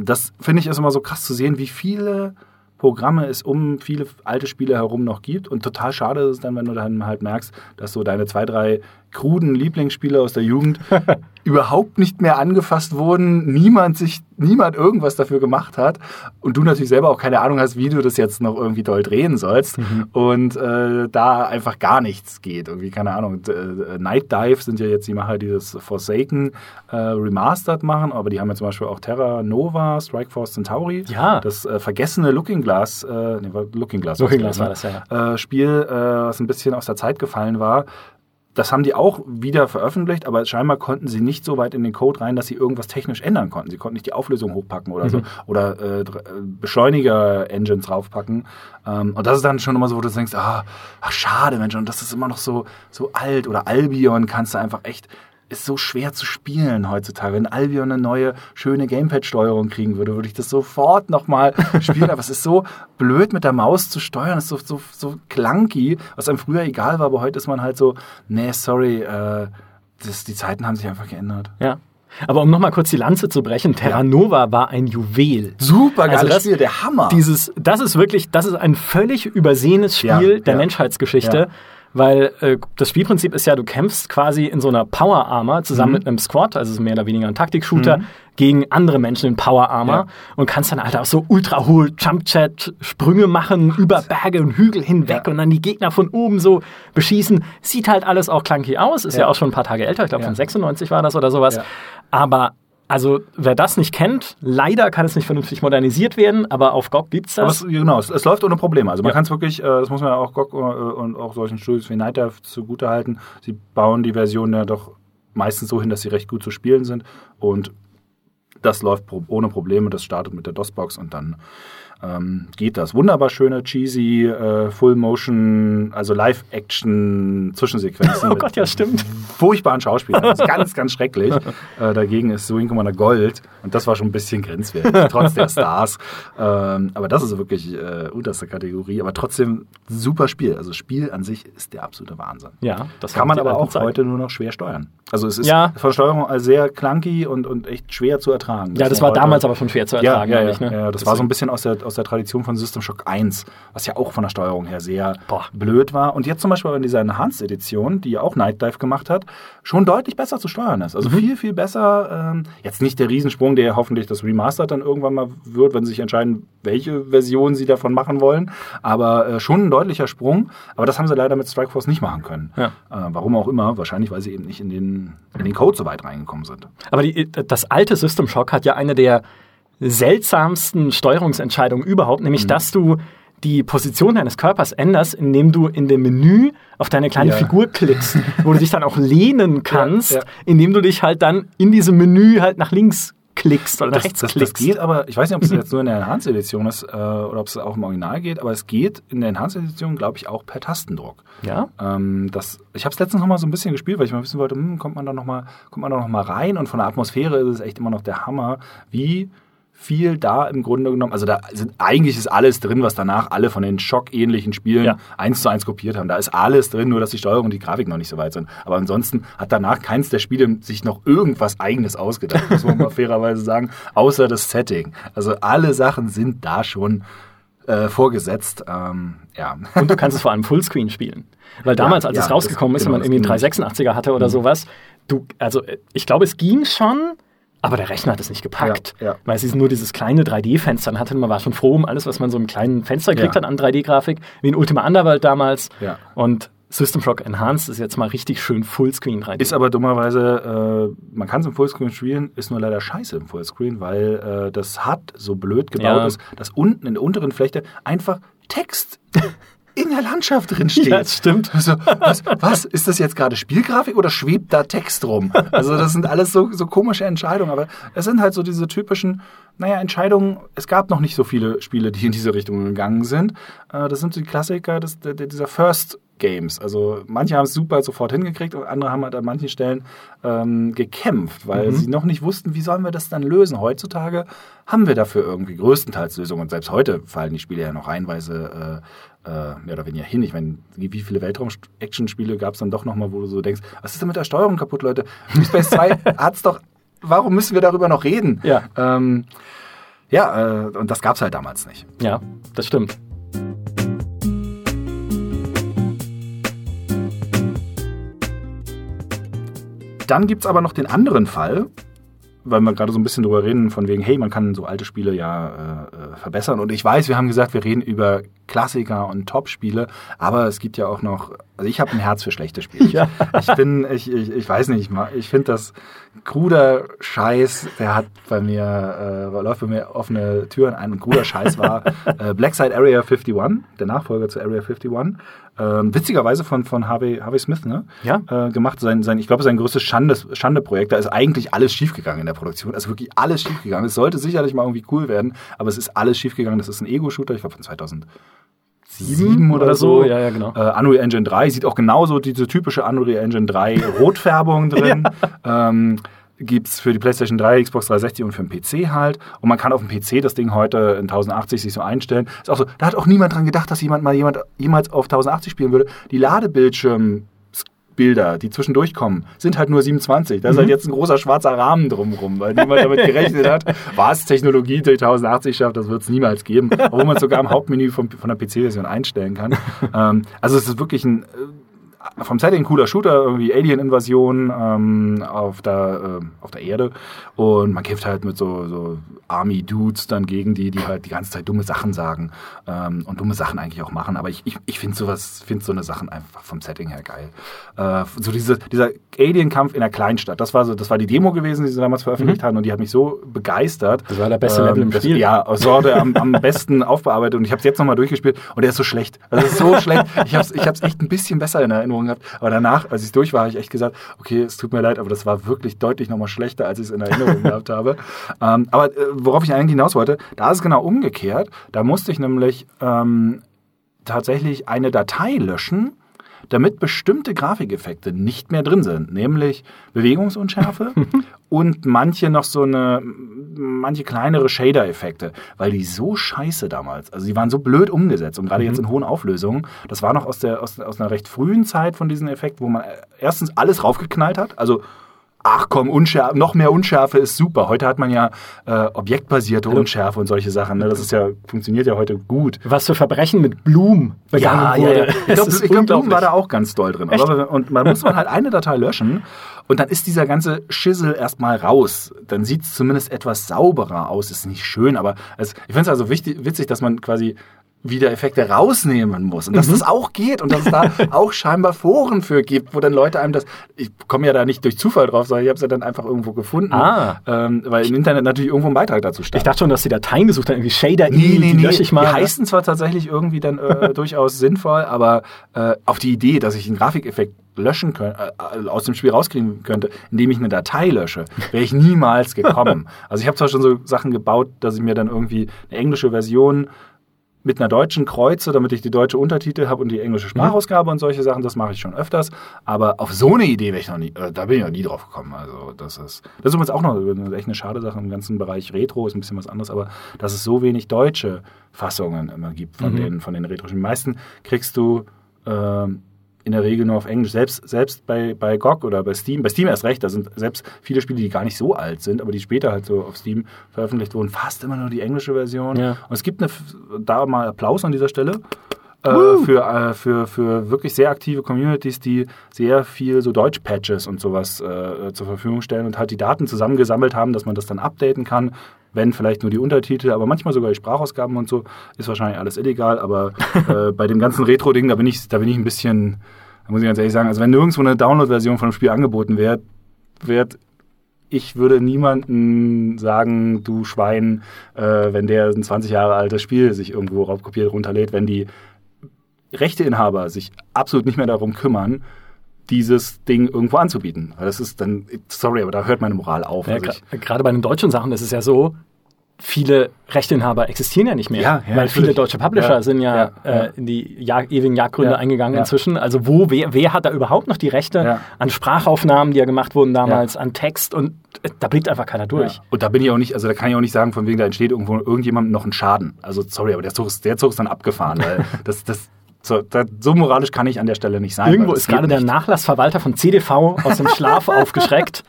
Das finde ich ist immer so krass zu sehen, wie viele Programme es um viele alte Spiele herum noch gibt. Und total schade ist es dann, wenn du dann halt merkst, dass so deine zwei, drei kruden Lieblingsspiele aus der Jugend <laughs> überhaupt nicht mehr angefasst wurden, niemand sich, niemand irgendwas dafür gemacht hat und du natürlich selber auch keine Ahnung hast, wie du das jetzt noch irgendwie doll drehen sollst mhm. und äh, da einfach gar nichts geht. Irgendwie, keine Ahnung, äh, Night Dive sind ja jetzt die Macher, die das Forsaken äh, Remastered machen, aber die haben ja zum Beispiel auch Terra Nova, Strike Force Centauri, ja. das äh, vergessene Looking Glass, äh, nee, Looking Glass, Looking Glass war das, ja. Äh, Spiel, äh, was ein bisschen aus der Zeit gefallen war, das haben die auch wieder veröffentlicht, aber scheinbar konnten sie nicht so weit in den Code rein, dass sie irgendwas technisch ändern konnten. Sie konnten nicht die Auflösung hochpacken oder mhm. so oder äh, äh, Beschleuniger-Engines draufpacken. Ähm, und das ist dann schon immer so, wo du denkst, ah, ach schade, Mensch, und das ist immer noch so so alt oder Albion kannst du einfach echt ist so schwer zu spielen heutzutage. Wenn Albion eine neue, schöne Gamepad-Steuerung kriegen würde, würde ich das sofort nochmal <laughs> spielen. Aber es ist so blöd mit der Maus zu steuern, es ist so, so, so clunky, was einem früher egal war, aber heute ist man halt so, nee, sorry, äh, das, die Zeiten haben sich einfach geändert. Ja. Aber um nochmal kurz die Lanze zu brechen, Terra Nova war ein Juwel. Super geiles Also das- Spiel, der Hammer. Dieses, das ist wirklich, das ist ein völlig übersehenes Spiel Ja, der ja. Menschheitsgeschichte. Ja. Weil äh, das Spielprinzip ist ja, du kämpfst quasi in so einer Power Armor zusammen Mhm. mit einem Squad, also mehr oder weniger ein Taktik-Shooter, gegen andere Menschen in Power Armor Ja. und kannst dann halt auch so ultra hohe Jump-Chat-Sprünge machen, über Berge und Hügel hinweg Ja. und dann die Gegner von oben so beschießen. Sieht halt alles auch clunky aus, ist ja, Ja. auch schon ein paar Tage älter, ich glaube von 96 war das oder sowas. Aber also, wer das nicht kennt, leider kann es nicht vernünftig modernisiert werden, aber auf GOG gibt's Aber das. es, genau, es, es läuft ohne Probleme. Also man Ja. kann es wirklich, äh, das muss man ja auch GOG äh, und auch solchen Studios wie Night Dive zugute halten. Sie bauen die Versionen ja doch meistens so hin, dass sie recht gut zu spielen sind. Und das läuft ohne Probleme. Das startet mit der DOS-Box und dann ähm, geht das. Wunderbar schöne, cheesy, äh, Full-Motion, also Live-Action-Zwischensequenzen. <laughs> Oh Gott, ja, stimmt. Furchtbaren Schauspielern. Das ist ganz, ganz schrecklich. <laughs> Äh, dagegen ist Wing Commander Gold und das war schon ein bisschen grenzwertig, <laughs> trotz der Stars. Ähm, aber das ist wirklich äh, unterste Kategorie, aber trotzdem super Spiel. Also Spiel an sich ist der absolute Wahnsinn. Ja, das Kann man aber auch Zeiten. heute nur noch schwer steuern. Also es ist Ja. von Steuerung sehr clunky und, und echt schwer zu ertragen. Ja, das man war damals aber schon schwer zu ertragen, ja, ja, ja, ne? ja, das war so ein bisschen aus der, aus der Tradition von System Shock 1, was ja auch von der Steuerung her sehr Boah. blöd war. Und jetzt zum Beispiel in dieser Enhanced-Edition, die ja auch Night Dive gemacht hat, schon deutlich besser zu steuern ist. Mhm. Also viel, viel besser. Ähm, jetzt nicht der Riesensprung, der hoffentlich das Remastered dann irgendwann mal wird, wenn sie sich entscheiden, welche Version sie davon machen wollen. Aber äh, schon ein deutlicher Sprung. Aber das haben sie leider mit Strikeforce nicht machen können. Ja. Äh, warum auch immer. Wahrscheinlich, weil sie eben nicht in den, in den Code so weit reingekommen sind. Aber die, das alte System Shock hat ja eine der seltsamsten Steuerungsentscheidungen überhaupt, Mhm. nämlich dass du die Position deines Körpers änderst, indem du in dem Menü auf deine kleine Ja. Figur klickst, wo du dich dann auch lehnen <laughs> kannst, ja. indem du dich halt dann in diesem Menü halt nach links klickst oder nach Das, rechts das, das klickst. geht aber, ich weiß nicht, ob es <laughs> jetzt nur in der Enhanced-Edition ist äh, oder ob es auch im Original geht, aber es geht in der Enhanced-Edition, glaube ich, auch per Tastendruck. ja? Ähm, das, ich habe es letztens noch mal so ein bisschen gespielt, weil ich mal wissen wollte, hm, kommt man da noch mal, kommt man da noch mal rein? Und von der Atmosphäre ist es echt immer noch der Hammer, wie viel da im Grunde genommen, also da sind eigentlich ist alles drin, was danach alle von den schockähnlichen Spielen Ja. eins zu eins kopiert haben. Da ist alles drin, nur dass die Steuerung und die Grafik noch nicht so weit sind. Aber ansonsten hat danach keins der Spiele sich noch irgendwas Eigenes ausgedacht, muss man mal <laughs> fairerweise sagen, außer das Setting. Also alle Sachen sind da schon äh, vorgesetzt. Ähm, ja. <laughs> Und du kannst es vor allem Fullscreen spielen. Weil damals, als ja, es rausgekommen ist, genau, wenn man irgendwie einen das ging 386er hatte oder sowas, du, also ich glaube, es ging schon, aber der Rechner hat es nicht gepackt. Ja, ja. Weil es nur dieses kleine 3D-Fenster dann hatte. Man war schon froh um alles, was man so im kleinen Fenster kriegt Ja. hat an 3D-Grafik, wie in Ultima Underworld damals. Ja. Und System Shock Enhanced ist jetzt mal richtig schön Fullscreen 3D. Ist aber dummerweise, äh, man kann es im Fullscreen spielen, ist nur leider scheiße im Fullscreen, weil äh, das HUD so blöd gebaut Ja. ist, dass unten in der unteren Fläche einfach Text <laughs> in der Landschaft drin steht. Ja, das stimmt. Also, was, <laughs> was? Ist das jetzt gerade Spielgrafik oder schwebt da Text rum? Also das sind alles so, so komische Entscheidungen, aber es sind halt so diese typischen, naja, Entscheidungen. Es gab noch nicht so viele Spiele, die in diese Richtung gegangen sind. Äh, Das sind die Klassiker des, dieser First Games. Also manche haben es super sofort hingekriegt und andere haben halt an manchen Stellen ähm, gekämpft, weil sie noch nicht wussten, wie sollen wir das dann lösen. Heutzutage haben wir dafür irgendwie größtenteils Lösungen und selbst heute fallen die Spiele ja noch reihenweise äh, mehr oder weniger hin. Ich meine, wie, viele Weltraum-Action-Spiele gab es dann doch nochmal, wo du so denkst, was ist denn mit der Steuerung kaputt, Leute? Deep Space <laughs> 2 hat's doch, warum müssen wir darüber noch reden? Ja. ähm, ja äh, und das gab's halt damals nicht. ja, das stimmt. Dann gibt's aber noch den anderen Fall, weil wir gerade so ein bisschen drüber reden, von wegen, hey, man kann so alte Spiele ja äh, äh, verbessern. Und ich weiß, wir haben gesagt, wir reden über Klassiker und Top-Spiele, aber es gibt ja auch noch, also ich habe ein Herz für schlechte Spiele. <laughs> Ja. Ich bin, ich, ich, ich weiß nicht, ich, finde das kruder Scheiß, der hat bei mir, äh, läuft bei mir offene Türen ein. Und kruder Scheiß war <laughs> äh, Blackside Area 51, der Nachfolger zu Area 51. Ähm, witzigerweise von, von Harvey, Harvey Smith, ne? Ja. Äh, gemacht. Sein, sein, ich glaube, sein größtes Schande, Schande-Projekt. Da ist eigentlich alles schiefgegangen in der Produktion. Also wirklich alles schiefgegangen. Es sollte sicherlich mal irgendwie cool werden, aber es ist alles schiefgegangen. Das ist ein Ego-Shooter, ich glaube von 2007 oder, oder so. so, ja, ja, genau. Äh, Unreal Engine 3 sieht auch genauso diese typische Unreal Engine 3 Rotfärbung <laughs> drin. ähm, Gibt es für die PlayStation 3, Xbox 360 und für den PC halt. Und man kann auf dem PC das Ding heute in 1080 sich so einstellen. Ist auch so, da hat auch niemand dran gedacht, dass jemand mal jemand jemals auf 1080 spielen würde. Die Ladebildschirm Bilder, die zwischendurch kommen, sind halt nur 27. Da ist halt jetzt ein großer schwarzer Rahmen drumrum, weil niemand damit <laughs> gerechnet hat, was Technologie durch 1080 schafft, das wird es niemals geben. Obwohl man es sogar im Hauptmenü vom, von der PC-Version einstellen kann. <laughs> Ähm, also es ist wirklich ein äh, vom Setting cooler Shooter, irgendwie Alien-Invasion ähm, auf, der, äh, auf der Erde. Und man kämpft halt mit so, so Army-Dudes dann gegen die, die halt die ganze Zeit dumme Sachen sagen ähm, und dumme Sachen eigentlich auch machen. Aber ich, ich, ich finde sowas, finde so eine Sachen einfach vom Setting her geil. Äh, so diese, dieser Alien-Kampf in der Kleinstadt, das war so, das war die Demo gewesen, die sie damals veröffentlicht mhm. haben und die hat mich so begeistert. Das war der beste ähm, Level im das, Spiel. Ja, es war der am, am besten aufbearbeitet und ich habe es jetzt nochmal durchgespielt und der ist so schlecht. Also ist so schlecht. Ich habe es ich hab's echt ein bisschen besser in Erinnerung gehabt, aber danach, als ich durch war, habe ich echt gesagt, okay, es tut mir leid, aber das war wirklich deutlich nochmal schlechter, als ich es in Erinnerung <laughs> gehabt habe. Ähm, aber äh, worauf ich eigentlich hinaus wollte, da ist es genau umgekehrt. Da musste ich nämlich ähm, tatsächlich eine Datei löschen, damit bestimmte Grafikeffekte nicht mehr drin sind, nämlich Bewegungsunschärfe <laughs> und manche noch so eine, manche kleinere Shader-Effekte, weil die so scheiße damals, also die waren so blöd umgesetzt und gerade mhm. jetzt in hohen Auflösungen, das war noch aus, der, aus, aus einer recht frühen Zeit von diesen Effekten, wo man erstens alles raufgeknallt hat, also ach komm, Unschärfe, noch mehr Unschärfe ist super. Heute hat man ja äh, objektbasierte Unschärfe und solche Sachen. Ne? Das ist ja, funktioniert ja heute gut. Was für Verbrechen mit Bloom begangen ja, wurde. Ja, ja. Ich <laughs> glaube, glaub, Bloom war da auch ganz doll drin. Aber, und man muss man halt eine Datei löschen und dann ist dieser ganze Schissel erstmal raus. Dann sieht es zumindest etwas sauberer aus. Ist nicht schön, aber es, ich finde es also wichtig, witzig, dass man quasi wieder Effekte rausnehmen muss und dass mhm. das auch geht und dass es da <laughs> auch scheinbar Foren für gibt, wo dann Leute einem das, ich komme ja da nicht durch Zufall drauf, sondern ich habe es ja dann einfach irgendwo gefunden, ah. ähm, weil im Internet natürlich irgendwo ein Beitrag dazu stand. Ich dachte schon, dass sie Dateien gesucht haben, irgendwie Shader, nee, nee, die nee. lösche ich mal. Die heißen zwar tatsächlich irgendwie dann äh, <laughs> durchaus sinnvoll, aber äh, auf die Idee, dass ich einen Grafikeffekt löschen können, äh, aus dem Spiel rauskriegen könnte, indem ich eine Datei lösche, wäre ich niemals gekommen. <laughs> also ich habe zwar schon so Sachen gebaut, dass ich mir dann irgendwie eine englische Version mit einer deutschen Kreuze, damit ich die deutsche Untertitel habe und die englische Sprachausgabe mhm. und solche Sachen, das mache ich schon öfters. Aber auf so eine Idee wäre ich noch nie, äh, da bin ich noch nie drauf gekommen. Also das ist, das ist übrigens auch noch echt eine schade Sache im ganzen Bereich Retro, ist ein bisschen was anderes, aber dass es so wenig deutsche Fassungen immer gibt von mhm. den, von den Retro-Spielen. Die meisten kriegst du, ähm, in der Regel nur auf Englisch. Selbst, selbst bei, bei GOG oder bei Steam, bei Steam erst recht, da sind selbst viele Spiele, die gar nicht so alt sind, aber die später halt so auf Steam veröffentlicht wurden, fast immer nur die englische Version. Ja. Und es gibt eine, da mal Applaus an dieser Stelle. Äh, für, äh, für, für wirklich sehr aktive Communities, die sehr viel so Deutsch-Patches und sowas äh, zur Verfügung stellen und halt die Daten zusammengesammelt haben, dass man das dann updaten kann, wenn vielleicht nur die Untertitel, aber manchmal sogar die Sprachausgaben und so, ist wahrscheinlich alles illegal, aber <laughs> äh, bei dem ganzen Retro-Ding, da bin ich, da bin ich ein bisschen, da muss ich ganz ehrlich sagen, also wenn nirgendwo eine Download-Version von einem Spiel angeboten wird, wird ich würde niemanden sagen, du Schwein, äh, wenn der ein 20 Jahre altes Spiel sich irgendwo raubkopiert runterlädt, wenn die Rechteinhaber sich absolut nicht mehr darum kümmern, dieses Ding irgendwo anzubieten. Weil das ist dann, sorry, aber da hört meine Moral auf. Ja, also gerade bei den deutschen Sachen ist es ja so, viele Rechteinhaber existieren ja nicht mehr, ja, ja, weil viele deutsche Publisher sind ja, äh, in die Jahr, ewigen Jagdgründe eingegangen inzwischen. Also wo, wer, wer hat da überhaupt noch die Rechte an Sprachaufnahmen, die ja gemacht wurden damals, an Text und äh, da blickt einfach keiner durch. Und da bin ich auch nicht, also da kann ich auch nicht sagen, von wegen da entsteht irgendwo irgendjemandem noch ein Schaden. Also sorry, aber der Zug ist, der Zug ist dann abgefahren, weil <laughs> das, das so, da, so, moralisch kann ich an der Stelle nicht sein. Irgendwo ist gerade der Nachlassverwalter von CDV aus dem Schlaf <laughs> aufgeschreckt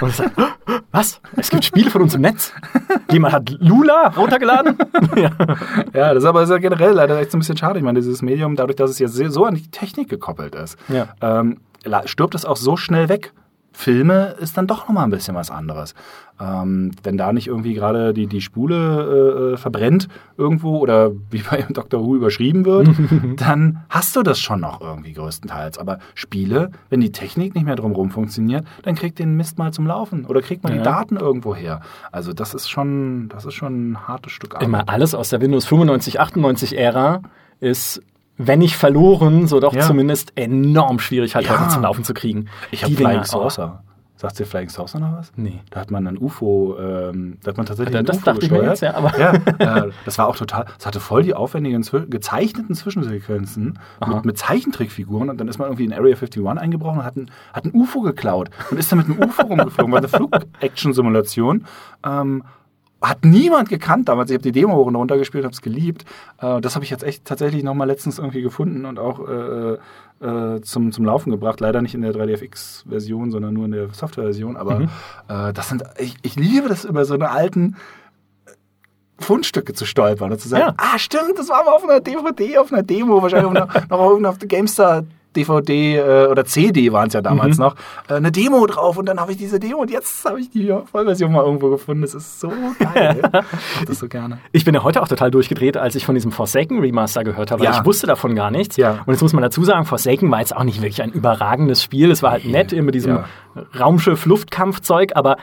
und sagt, was? Es gibt Spiele von uns im Netz? Jemand hat Lula runtergeladen? <laughs> ja. ja, das ist aber das ist ja generell leider echt so ein bisschen schade. Ich meine, dieses Medium, dadurch, dass es jetzt so an die Technik gekoppelt ist, ja. ähm, stirbt es auch so schnell weg. Filme ist dann doch nochmal ein bisschen was anderes. Ähm, wenn da nicht irgendwie gerade die, die Spule äh, verbrennt irgendwo oder <laughs> wie bei Dr. Who überschrieben wird, <laughs> dann hast du das schon noch irgendwie größtenteils. Aber Spiele, wenn die Technik nicht mehr drumherum funktioniert, dann kriegt den Mist mal zum Laufen oder kriegt man ja. die Daten irgendwo her. Also das ist schon, das ist schon ein hartes Stück Arbeit. Immer alles aus der Windows 95, 98 Ära ist wenn nicht verloren, so doch ja. zumindest enorm schwierig halt heute zum Laufen zu kriegen. Ich habe Flying Saucer. Sagt dir Flying Saucer noch was? Nee. Da hat man ein UFO, ähm, da hat man tatsächlich ja, ein das UFO dachte gesteuert. Ich mir jetzt, ja, aber ja, äh, das war auch total, es hatte voll die aufwendigen gezeichneten Zwischensequenzen mit, mit, Zeichentrickfiguren und dann ist man irgendwie in Area 51 eingebrochen und hat ein, hat ein UFO geklaut und ist dann mit einem UFO <laughs> rumgeflogen, war eine Flug-Action-Simulation. Ähm, hat niemand gekannt damals. Ich habe die Demo hoch und runter gespielt, habe es geliebt. Äh, das habe ich jetzt echt tatsächlich nochmal letztens irgendwie gefunden und auch äh, äh, zum, zum Laufen gebracht. Leider nicht in der 3DFX-Version, sondern nur in der Software-Version. Aber mhm. äh, das sind, ich, ich liebe das über so eine alten Fundstücke zu stolpern und zu sagen, ja. ah stimmt, das war mal auf einer DVD, auf einer Demo, wahrscheinlich noch <laughs> auf, auf der GameStar DVD äh, oder CD waren es ja damals mhm. noch, äh, eine Demo drauf und dann habe ich diese Demo und jetzt habe ich die Vollversion mal irgendwo gefunden. Das ist so geil. <laughs> ich das so gerne. Ich bin ja heute auch total durchgedreht, als ich von diesem Forsaken Remaster gehört habe, weil ja. ich wusste davon gar nichts. Ja. Und jetzt muss man dazu sagen, Forsaken war jetzt auch nicht wirklich ein überragendes Spiel. Es war halt nett mit diesem ja. Raumschiff-Luftkampfzeug, aber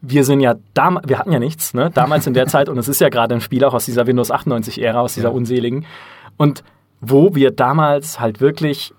wir sind ja da, wir hatten ja nichts, ne? Damals in der <laughs> Zeit und es ist ja gerade ein Spiel auch aus dieser Windows 98 Ära, aus dieser ja. unseligen. Und wo wir damals halt wirklich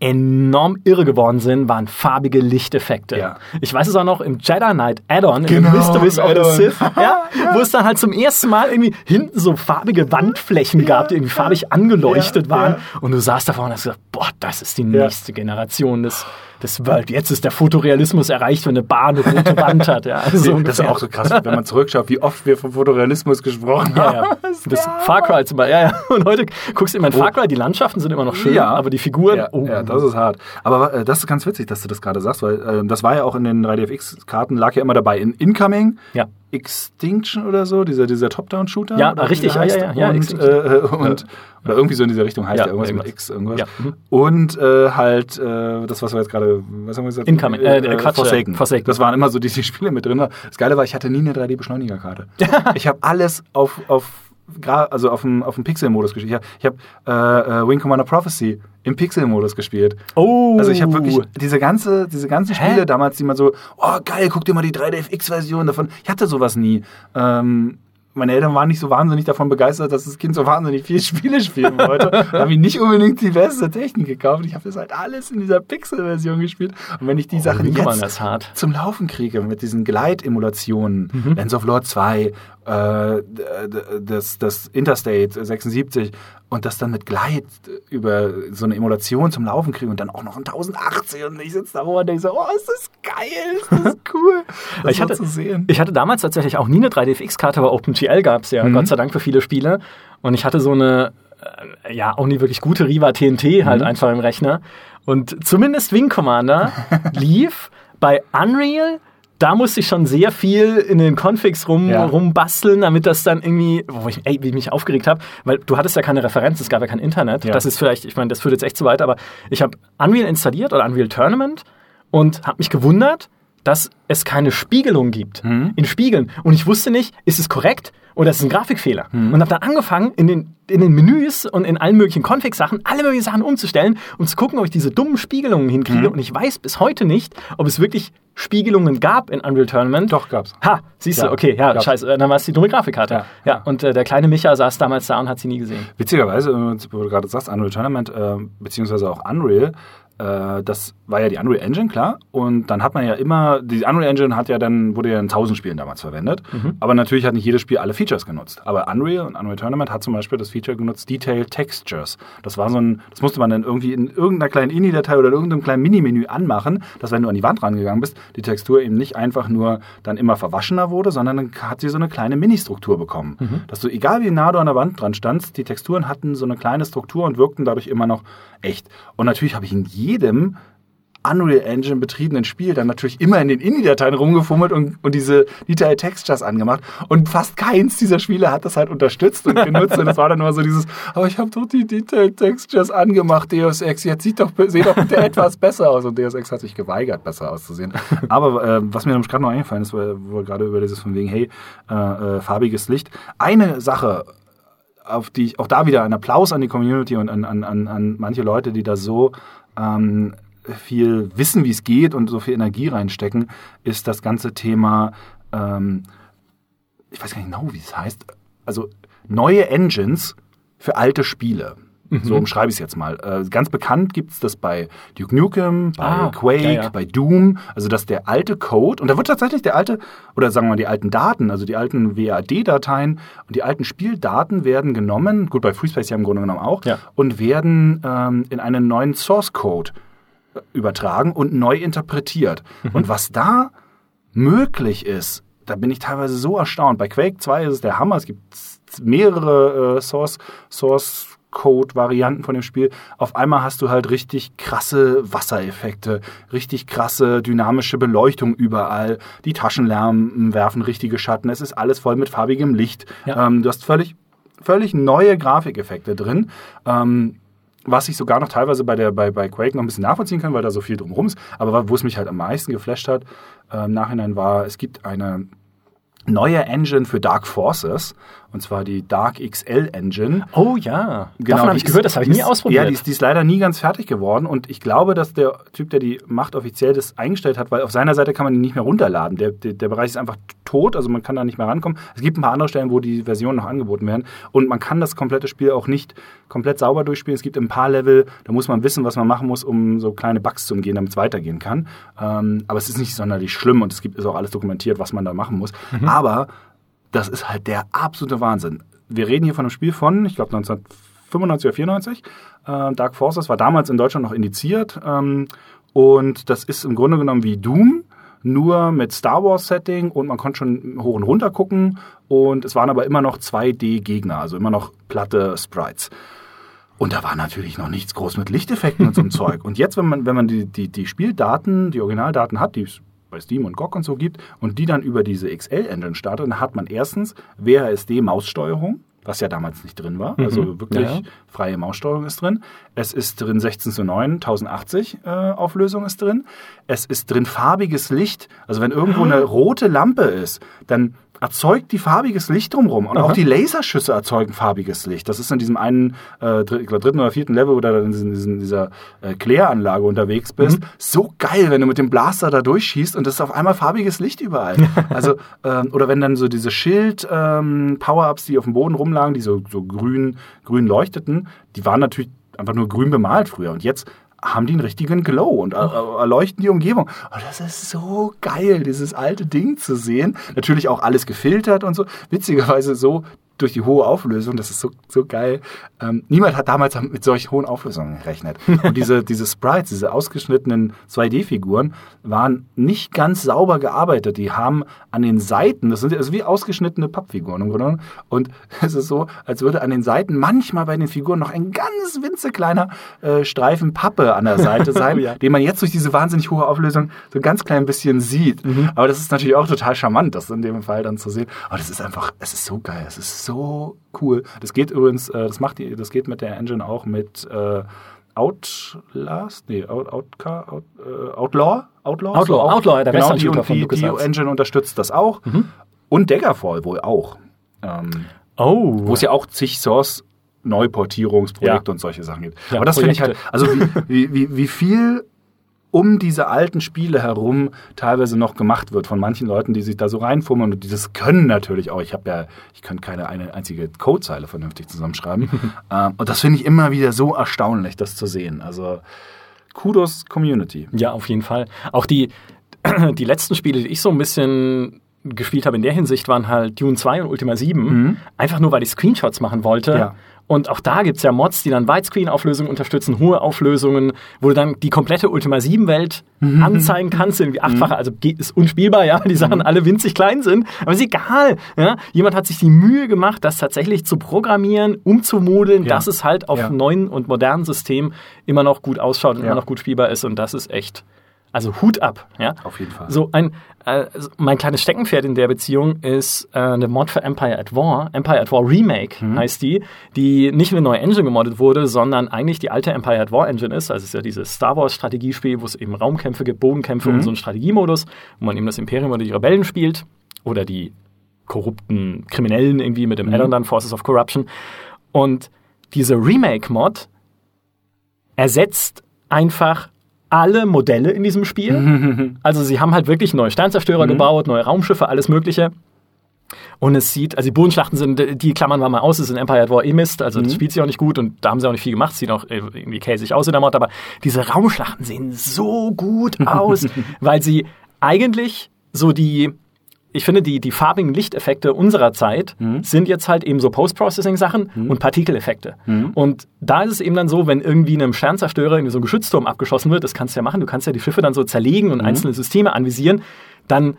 enorm irre geworden sind, waren farbige Lichteffekte. Ja. Ich weiß es auch noch im Jedi Knight Add-on, genau, im Mysteries of the Sith, ja, <laughs> ja. wo es dann halt zum ersten Mal irgendwie hinten so farbige Wandflächen gab, die irgendwie farbig angeleuchtet waren. Und du saßt davor und hast gesagt, boah, das ist die nächste Generation des das World. Jetzt ist der Fotorealismus erreicht, wenn eine Bahn eine rote Wand hat. Ja, also das ist auch so krass, wenn man zurückschaut, wie oft wir vom Fotorealismus gesprochen haben. Ja, ja. Das Far Cry zum Beispiel. Ja, ja. Und heute guckst du immer in Far Cry, die Landschaften sind immer noch schön, ja. aber die Figuren. Ja, oh. ja, das ist hart. Aber äh, das ist ganz witzig, dass du das gerade sagst, weil äh, das war ja auch in den 3DFX-Karten, lag ja immer dabei in Incoming. Ja. Extinction oder so, dieser, dieser Top-Down-Shooter. Ja, richtig, ja, ja, ja, und, äh, <laughs> und, oder irgendwie so in dieser Richtung heißt ja, der irgendwas, irgendwas, mit X, irgendwas. Ja. Mhm. Und äh, halt äh, das, was wir jetzt gerade, was haben wir gesagt? Incoming, äh, äh, Quatsch, Forsaken. Forsaken. Das waren immer so diese Spiele mit drin. Das Geile war, ich hatte nie eine 3D-Beschleunigerkarte. <laughs> ich habe alles auf, auf also auf dem, auf dem Pixel-Modus gespielt. Ich habe hab, äh, äh, Wing Commander Prophecy im Pixel-Modus gespielt. Oh. Also ich habe wirklich diese ganze, diese ganzen Spiele Hä? damals, die man so, oh geil, guck dir mal die 3DFX-Version davon. Ich hatte sowas nie. Ähm, meine Eltern waren nicht so wahnsinnig davon begeistert, dass das Kind so wahnsinnig viele <laughs> Spiele spielen wollte. da habe ich nicht unbedingt die beste Technik gekauft. Ich habe das halt alles in dieser Pixel-Version gespielt. Und wenn ich die oh, Sachen jetzt zum Laufen kriege mit diesen Gleit-Emulationen, mhm. Lens of Lord 2, äh, das, das Interstate 76 und das dann mit Gleit über so eine Emulation zum Laufen kriege und dann auch noch ein 1080 und ich sitze da rum und denke so, oh, ist das geil, ist das <laughs> cool, das ich hatte, zu sehen. Ich hatte damals tatsächlich auch nie eine 3DFX-Karte, aber OpenGL gab es ja, mhm. Gott sei Dank für viele Spiele und ich hatte so eine, äh, ja, auch nie wirklich gute Riva TNT halt mhm. einfach im Rechner und zumindest Wing Commander <laughs> lief bei Unreal da musste ich schon sehr viel in den Configs rum, ja. rumbasteln, damit das dann irgendwie, wo ich, ey, wie ich mich aufgeregt habe, weil du hattest ja keine Referenz, es gab ja kein Internet. Ja. Das ist vielleicht, ich meine, das führt jetzt echt zu weit, aber ich habe Unreal installiert oder Unreal Tournament und habe mich gewundert, dass es keine Spiegelung gibt mhm. in Spiegeln. Und ich wusste nicht, ist es korrekt oder ist es ein Grafikfehler? Mhm. Und habe dann angefangen, in den, in den Menüs und in allen möglichen Config-Sachen alle möglichen Sachen umzustellen, um zu gucken, ob ich diese dummen Spiegelungen hinkriege. Mhm. Und ich weiß bis heute nicht, ob es wirklich Spiegelungen gab in Unreal Tournament. Doch, gab's. Ha, siehst ja, du, okay, ja, gab's. scheiße, dann war es die dumme Grafikkarte. Ja, ja. ja und äh, der kleine Micha saß damals da und hat sie nie gesehen. Witzigerweise, wo du gerade sagst, Unreal Tournament, äh, beziehungsweise auch Unreal, äh, das war ja die Unreal Engine, klar. Und dann hat man ja immer, die Unreal Engine hat ja dann, wurde ja in tausend Spielen damals verwendet. Mhm. Aber natürlich hat nicht jedes Spiel alle Features genutzt. Aber Unreal und Unreal Tournament hat zum Beispiel das Feature genutzt, Detailed Textures. Das war so ein, das musste man dann irgendwie in irgendeiner kleinen INI-Datei oder in irgendeinem kleinen Mini-Menü anmachen, dass wenn du an die Wand rangegangen bist, die Textur eben nicht einfach nur dann immer verwaschener wurde, sondern dann hat sie so eine kleine Mini-Struktur bekommen. Mhm. Dass du, egal wie nah du an der Wand dran standst, die Texturen hatten so eine kleine Struktur und wirkten dadurch immer noch echt. Und natürlich habe ich in jedem Unreal Engine betriebenen Spiel dann natürlich immer in den INI-Dateien rumgefummelt und, und diese Detail Textures angemacht. Und fast keins dieser Spiele hat das halt unterstützt und genutzt. und das war dann immer so dieses, aber ich habe doch die Detail Textures angemacht, Deus Ex. Jetzt sieht doch, sieht doch bitte etwas besser aus. Und Deus Ex hat sich geweigert, besser auszusehen. Aber äh, was mir gerade noch eingefallen ist, wo wir gerade über dieses von wegen, hey, äh, äh, farbiges Licht. Eine Sache, auf die ich auch da wieder einen Applaus an die Community und an, an, an, an manche Leute, die da so ähm, viel wissen, wie es geht und so viel Energie reinstecken, ist das ganze Thema, ähm, ich weiß gar nicht genau, wie es heißt, also neue Engines für alte Spiele. Mhm. So umschreibe ich es jetzt mal. Äh, ganz bekannt gibt es das bei Duke Nukem, bei ah, Quake, ja, ja. bei Doom. Also dass der alte Code, und da wird tatsächlich der alte, oder sagen wir mal die alten Daten, also die alten WAD-Dateien und die alten Spieldaten werden genommen, gut, bei FreeSpace ja im Grunde genommen auch, ja. und werden ähm, in einen neuen Source-Code übertragen und neu interpretiert. Mhm. Und was da möglich ist, da bin ich teilweise so erstaunt. Bei Quake 2 ist es der Hammer. Es gibt mehrere äh, Source, Source Code-Varianten von dem Spiel. Auf einmal hast du halt richtig krasse Wassereffekte, richtig krasse dynamische Beleuchtung überall. Die Taschenlärmen werfen richtige Schatten. Es ist alles voll mit farbigem Licht. Ja. Ähm, du hast völlig, völlig neue Grafikeffekte drin. Ähm, was ich sogar noch teilweise bei, der, bei, bei Quake noch ein bisschen nachvollziehen kann, weil da so viel drumherum ist. Aber wo es mich halt am meisten geflasht hat, äh, im Nachhinein war, es gibt eine neue Engine für Dark Forces, und zwar die Dark XL Engine. Oh ja, genau, davon habe ich gehört, das habe ich nie ausprobiert. Ja, die ist, die ist leider nie ganz fertig geworden und ich glaube, dass der Typ, der die Macht offiziell das eingestellt hat, weil auf seiner Seite kann man die nicht mehr runterladen. Der, der, der Bereich ist einfach tot, also man kann da nicht mehr rankommen. Es gibt ein paar andere Stellen, wo die Versionen noch angeboten werden und man kann das komplette Spiel auch nicht komplett sauber durchspielen. Es gibt ein paar Level, da muss man wissen, was man machen muss, um so kleine Bugs zu umgehen, damit es weitergehen kann. Ähm, aber es ist nicht sonderlich schlimm und es gibt ist auch alles dokumentiert, was man da machen muss. Mhm. Aber das ist halt der absolute Wahnsinn. Wir reden hier von einem Spiel von, ich glaube 1995 oder 94. Äh, Dark Forces war damals in Deutschland noch indiziert. Ähm, und das ist im Grunde genommen wie Doom, nur mit Star Wars Setting und man konnte schon hoch und runter gucken. Und es waren aber immer noch 2D-Gegner, also immer noch platte Sprites. Und da war natürlich noch nichts groß mit Lichteffekten und so einem <laughs> Zeug. Und jetzt, wenn man, wenn man die, die, die Spieldaten, die Originaldaten hat, die bei Steam und GOG und so gibt und die dann über diese XL-Engine startet, dann hat man erstens WASD-Maussteuerung, was ja damals nicht drin war. Also mhm. wirklich ja. freie Maussteuerung ist drin. Es ist drin 16 zu 9, 1080 äh, Auflösung ist drin. Es ist drin farbiges Licht. Also wenn irgendwo eine rote Lampe ist, dann erzeugt die farbiges Licht drumherum. Und Aha. auch die Laserschüsse erzeugen farbiges Licht. Das ist in diesem einen äh, dritten oder vierten Level, wo du in, in dieser äh, Kläranlage unterwegs bist. Mhm. So geil, wenn du mit dem Blaster da durchschießt und es ist auf einmal farbiges Licht überall. <laughs> also, ähm, oder wenn dann so diese Schild-Power-Ups, ähm, die auf dem Boden rumlagen, die so, so grün, grün leuchteten, die waren natürlich einfach nur grün bemalt früher. Und jetzt haben die einen richtigen Glow und erleuchten die Umgebung. Und das ist so geil, dieses alte Ding zu sehen. Natürlich auch alles gefiltert und so. Witzigerweise so durch die hohe Auflösung, das ist so, so geil. Ähm, niemand hat damals mit solch hohen Auflösungen gerechnet. Und diese, <laughs> diese Sprites, diese ausgeschnittenen 2D-Figuren, waren nicht ganz sauber gearbeitet. Die haben an den Seiten, das sind also wie ausgeschnittene Pappfiguren im Grunde. Und <laughs> es ist so, als würde an den Seiten manchmal bei den Figuren noch ein ganz winzekleiner äh, Streifen Pappe an der Seite <laughs> sein, ja. den man jetzt durch diese wahnsinnig hohe Auflösung so ein ganz klein bisschen sieht. Mhm. Aber das ist natürlich auch total charmant, das in dem Fall dann zu sehen. Aber das ist einfach, es ist so geil, es ist so cool. Das geht übrigens, äh, das macht die, das geht mit der Engine auch mit äh, Outlast, nee, Out, Outcar, Out, äh, Outlaw, Outlaw, Outlaw, so Outlaw, der genau, die, von die, die Engine unterstützt das auch mhm. und Daggerfall wohl auch. Ähm, oh. Wo es ja auch zig Source Neuportierungsprojekte ja. und solche Sachen gibt. Ja, Aber das finde ich halt, also wie, wie, wie viel um diese alten Spiele herum teilweise noch gemacht wird von manchen Leuten, die sich da so reinfummeln und die das können natürlich auch. Ich habe ja, ich kann keine eine einzige Codezeile vernünftig zusammenschreiben. <laughs> ähm, und das finde ich immer wieder so erstaunlich, das zu sehen. Also Kudos Community. Ja, auf jeden Fall. Auch die, <clears throat> die letzten Spiele, die ich so ein bisschen gespielt habe in der Hinsicht, waren halt Dune 2 und Ultima 7. Mhm. Einfach nur, weil ich Screenshots machen wollte. Ja. Und auch da gibt es ja Mods, die dann Widescreen-Auflösungen unterstützen, hohe Auflösungen, wo du dann die komplette Ultima 7-Welt mhm. anzeigen kannst, irgendwie achtfache, mhm. also ist unspielbar, ja, die Sachen mhm. alle winzig klein sind, aber ist egal. Ja? Jemand hat sich die Mühe gemacht, das tatsächlich zu programmieren, umzumodeln, ja. dass es halt auf ja. neuen und modernen Systemen immer noch gut ausschaut und immer noch gut spielbar ist und das ist echt also Hut ab, ja. Auf jeden Fall. So ein, äh, mein kleines Steckenpferd in der Beziehung ist äh, eine Mod für Empire at War. Empire at War Remake mhm. heißt die, die nicht eine neue Engine gemoddet wurde, sondern eigentlich die alte Empire at War Engine ist. Also es ist ja dieses Star Wars Strategiespiel, wo es eben Raumkämpfe gibt, Bodenkämpfe mhm. und so einen Strategiemodus, wo man eben das Imperium oder die Rebellen spielt oder die korrupten Kriminellen irgendwie mit dem mhm. Addon dann Forces of Corruption. Und diese Remake-Mod ersetzt einfach alle Modelle in diesem Spiel. <laughs> also sie haben halt wirklich neue Sternzerstörer mhm. gebaut, neue Raumschiffe, alles Mögliche. Und es sieht, also die Bodenschlachten sind, die klammern wir mal aus, es ist in Empire at War eh Mist, also mhm. das spielt sich auch nicht gut und da haben sie auch nicht viel gemacht, sieht auch irgendwie käsig aus in der Mod, aber diese Raumschlachten sehen so gut <laughs> aus, weil sie eigentlich so die, ich finde, die, die farbigen Lichteffekte unserer Zeit mhm. sind jetzt halt eben so Post-Processing-Sachen mhm. und Partikeleffekte. Mhm. Und da ist es eben dann so, wenn irgendwie einem Sternzerstörer in so ein Geschützturm abgeschossen wird, das kannst du ja machen, du kannst ja die Schiffe dann so zerlegen und mhm. einzelne Systeme anvisieren, dann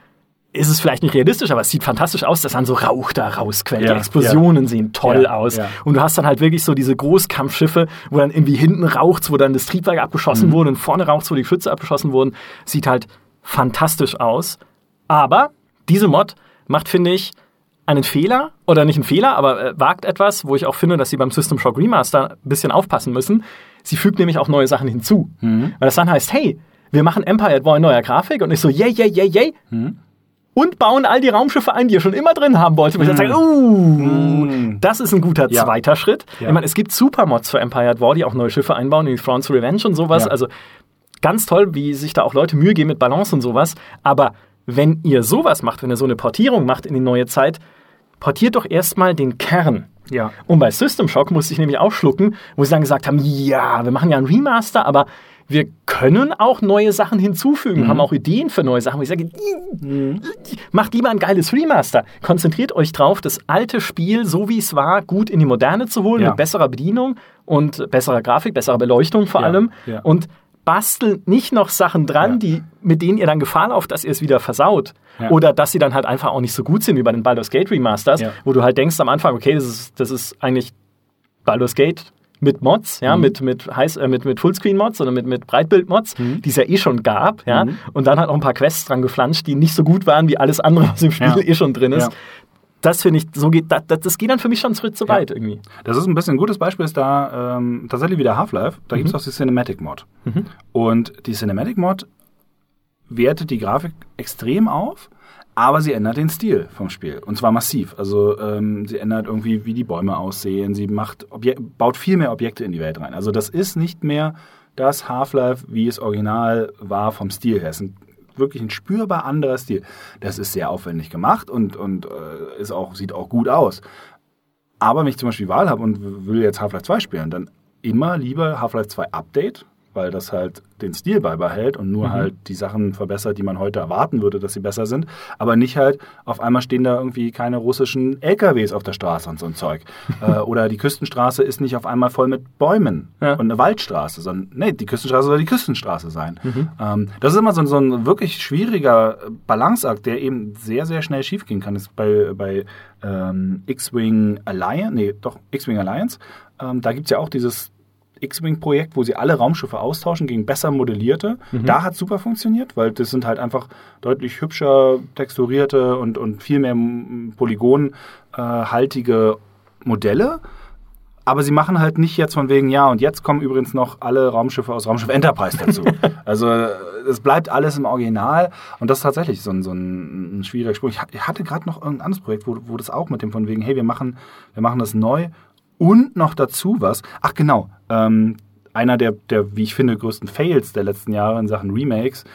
ist es vielleicht nicht realistisch, aber es sieht fantastisch aus, dass dann so Rauch da rausquellt. Ja, die Explosionen ja. sehen toll Ja, aus. Und du hast dann halt wirklich so diese Großkampfschiffe, wo dann irgendwie hinten raucht's, wo dann das Triebwerk abgeschossen Mhm. wurde und vorne raucht's, wo die Geschütze abgeschossen wurden. Sieht halt fantastisch aus. Aber diese Mod macht, finde ich, einen Fehler, oder nicht einen Fehler, aber äh, wagt etwas, wo ich auch finde, dass sie beim System Shock Remaster ein bisschen aufpassen müssen. Sie fügt nämlich auch neue Sachen hinzu. Mhm. Weil das dann heißt, hey, wir machen Empire at War in neuer Grafik und ich so, yay, yay, yay, yay. Mhm. Und bauen all die Raumschiffe ein, die ihr schon immer drin haben wollt. Und ich dann sage, uh, das ist ein guter Mhm. Ja. zweiter Schritt. Ja. Ich meine, es gibt Supermods für Empire at War, die auch neue Schiffe einbauen, wie Thrawn's Revenge und sowas. Ja. Also ganz toll, wie sich da auch Leute Mühe geben mit Balance und sowas. Aber wenn ihr sowas macht, wenn ihr so eine Portierung macht in die neue Zeit, portiert doch erstmal den Kern. Ja. Und bei System Shock musste ich nämlich auch schlucken, wo sie dann gesagt haben, ja, wir machen ja ein Remaster, aber wir können auch neue Sachen hinzufügen, haben auch Ideen für neue Sachen. Wo ich sage, macht lieber ein geiles Remaster. Konzentriert euch drauf, das alte Spiel, so wie es war, gut in die Moderne zu holen, Ja. mit besserer Bedienung und besserer Grafik, besserer Beleuchtung vor Ja, allem. ja. Und bastelt nicht noch Sachen dran, Ja. die, mit denen ihr dann Gefahr lauft, dass ihr es wieder versaut. Ja. Oder dass sie dann halt einfach auch nicht so gut sind wie bei den Baldur's Gate Remasters, Ja. wo du halt denkst am Anfang, okay, das ist, das ist eigentlich Baldur's Gate mit Mods, ja, mit, mit, heiß, äh, mit, mit Fullscreen-Mods oder mit, mit Breitbild-Mods, die es ja eh schon gab, ja, und dann halt auch ein paar Quests dran geflanscht, die nicht so gut waren wie alles andere, was im Spiel Ja. eh schon drin ist. Ja. Das finde ich, so geht, das, das geht dann für mich schon Schritt zu weit irgendwie. Das ist ein bisschen ein gutes Beispiel, ist da ähm, tatsächlich wieder Half-Life. Da gibt es auch die Cinematic Mod. Und die Cinematic Mod wertet die Grafik extrem auf, aber sie ändert den Stil vom Spiel. Und zwar massiv. Also ähm, sie ändert irgendwie, wie die Bäume aussehen. Sie macht Obje baut viel mehr Objekte in die Welt rein. Also das ist nicht mehr das Half-Life, wie es original war vom Stil her. Es ein, wirklich ein spürbar anderer Stil. Das ist sehr aufwendig gemacht und, und äh, ist auch, sieht auch gut aus. Aber wenn ich zum Beispiel Wahl habe und will jetzt Half-Life 2 spielen, dann immer lieber Half-Life 2 Update, weil das halt den Stil beibehält und nur halt die Sachen verbessert, die man heute erwarten würde, dass sie besser sind. Aber nicht halt, auf einmal stehen da irgendwie keine russischen LKWs auf der Straße und so ein Zeug. <laughs> äh, oder die Küstenstraße ist nicht auf einmal voll mit Bäumen Ja. und eine Waldstraße, sondern nee, die Küstenstraße soll die Küstenstraße sein. Ähm, das ist immer so, ein- so ein wirklich schwieriger Balanceakt, der eben sehr, sehr schnell schiefgehen kann. Das ist bei, bei ähm, X-Wing Alliance, nee, doch, X-Wing Alliance, ähm, da gibt's ja auch dieses X-Wing-Projekt, wo sie alle Raumschiffe austauschen gegen besser modellierte. Da hat super funktioniert, weil das sind halt einfach deutlich hübscher texturierte und, und viel mehr polygonhaltige Modelle. Aber sie machen halt nicht jetzt von wegen, ja, und jetzt kommen übrigens noch alle Raumschiffe aus Raumschiff Enterprise dazu. <laughs> also es bleibt alles im Original und das ist tatsächlich so ein, so ein, schwieriger Sprung. Ich hatte gerade noch irgendein anderes Projekt, wo, wo das auch mit dem von wegen, hey, wir machen, wir machen das neu und noch dazu was. Ach genau, ähm, einer der, der, wie ich finde, größten Fails der letzten Jahre in Sachen Remakes,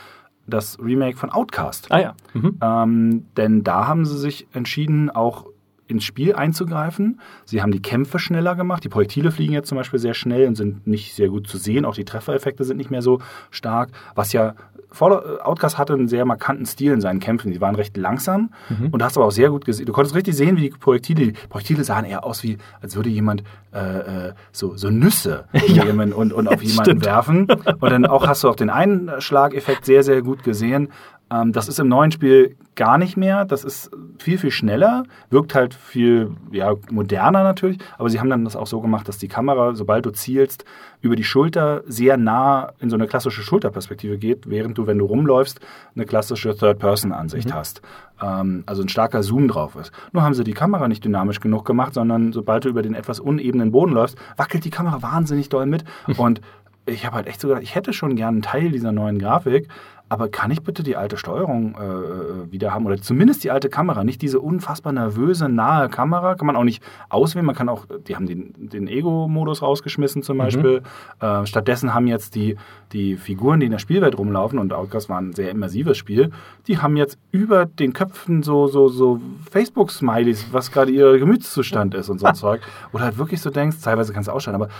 das Remake von Outcast. Ah ja. Mhm. Ähm, denn da haben sie sich entschieden, auch ins Spiel einzugreifen. Sie haben die Kämpfe schneller gemacht. Die Projektile fliegen jetzt zum Beispiel sehr schnell und sind nicht sehr gut zu sehen. Auch die Treffereffekte sind nicht mehr so stark. Was ja Fallout- Outcast hatte einen sehr markanten Stil in seinen Kämpfen. Die waren recht langsam und du hast aber auch sehr gut gesehen. Du konntest richtig sehen, wie die Projektile, die Projektile sahen eher aus wie, als würde jemand äh, äh, so, so Nüsse <laughs> nehmen und, und auf <laughs> jemanden Stimmt. werfen. Und dann auch hast du auch den Einschlageffekt sehr, sehr gut gesehen. Ähm, das ist im neuen Spiel gar nicht mehr. Das ist viel, viel schneller, wirkt halt viel ja, moderner natürlich. Aber sie haben dann das auch so gemacht, dass die Kamera, sobald du zielst, über die Schulter sehr nah in so eine klassische Schulterperspektive geht, während du, wenn du rumläufst, eine klassische Third-Person-Ansicht hast. Ähm, also ein starker Zoom drauf ist. Nur haben sie die Kamera nicht dynamisch genug gemacht, sondern sobald du über den etwas unebenen Boden läufst, wackelt die Kamera wahnsinnig doll mit. <laughs> Und ich habe halt echt so gedacht, ich hätte schon gern einen Teil dieser neuen Grafik, aber kann ich bitte die alte Steuerung äh, wieder haben? Oder zumindest die alte Kamera, nicht diese unfassbar nervöse, nahe Kamera, kann man auch nicht auswählen, man kann auch, die haben den, den Ego-Modus rausgeschmissen zum Beispiel, äh, stattdessen haben jetzt die, die Figuren, die in der Spielwelt rumlaufen und Outcast war ein sehr immersives Spiel, die haben jetzt über den Köpfen so, so, so Facebook-Smileys, was gerade ihr Gemütszustand ist und so ein <laughs> Zeug, wo du halt wirklich so denkst, teilweise kannst du ausschalten, aber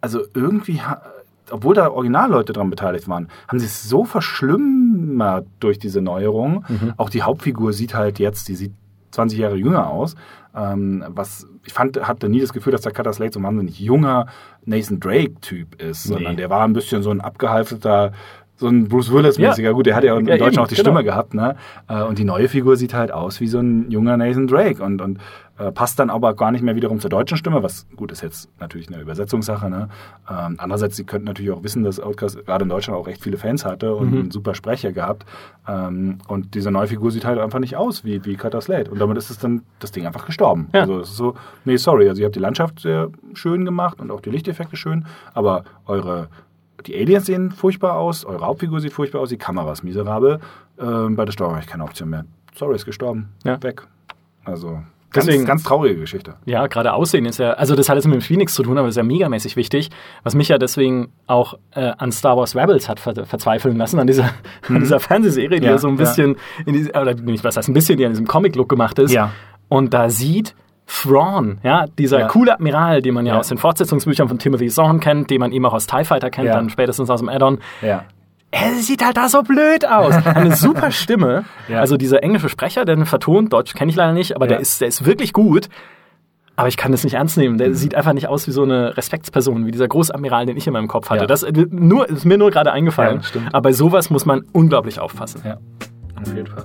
also irgendwie, obwohl da Originalleute dran beteiligt waren, haben sie es so verschlimmert durch diese Neuerung. Auch die Hauptfigur sieht halt jetzt, die sieht 20 Jahre jünger aus. Ähm, was ich fand, hatte nie das Gefühl, dass der Cutter Slate so ein wahnsinnig junger Nathan Drake-Typ ist, sondern der war ein bisschen so ein abgehalfterter so ein Bruce Willis-mäßiger. Gut, der hat ja im Ja, Deutschen eben, auch die genau. Stimme gehabt, ne? Äh, Und die neue Figur sieht halt aus wie so ein junger Nathan Drake und, und äh, passt dann aber gar nicht mehr wiederum zur deutschen Stimme, was gut ist jetzt natürlich eine Übersetzungssache, ne? Ähm, andererseits, sie könnten natürlich auch wissen, dass Outcast gerade in Deutschland auch recht viele Fans hatte und Mhm. einen super Sprecher gehabt. Ähm, und diese neue Figur sieht halt einfach nicht aus wie, wie Cutter Slade. Und damit ist es dann das Ding einfach gestorben. Ja. Also es ist so, nee, sorry, also ihr habt die Landschaft sehr schön gemacht und auch die Lichteffekte schön, aber eure die Aliens sehen furchtbar aus, eure Hauptfigur sieht furchtbar aus, die Kamera ist miserabel. Ähm, bei der Steuerung habe ich keine Option mehr. Sorry, ist gestorben. Ja. Weg. Also ganz, Deswegen- ganz traurige Geschichte. Ja, gerade Aussehen ist ja, also das hat jetzt mit dem nichts zu tun, aber ist ja megamäßig wichtig. Was mich ja deswegen auch äh, an Star Wars Rebels hat ver verzweifeln lassen, an dieser, <laughs> an dieser Fernsehserie, die Mhm. Ja, ja so ein bisschen, in diese, oder nicht, was heißt ein bisschen, die an diesem Comic-Look gemacht ist. Ja. Und da sieht Thrawn, ja, dieser Ja. coole Admiral, den man ja, Ja. aus den Fortsetzungsbüchern von Timothy Zahn kennt, den man eben auch aus TIE Fighter kennt, Ja. dann spätestens aus dem Add-on. Ja. Er sieht halt da so blöd aus. Eine <laughs> super Stimme. Also dieser englische Sprecher, der den vertont, Deutsch kenne ich leider nicht, aber der, ist, der ist wirklich gut. Aber ich kann das nicht ernst nehmen. Der Mhm. sieht einfach nicht aus wie so eine Respektsperson, wie dieser Großadmiral, den ich in meinem Kopf hatte. Das äh, nur, ist mir nur gerade eingefallen. Aber bei sowas muss man unglaublich aufpassen. Ja. Auf jeden Fall.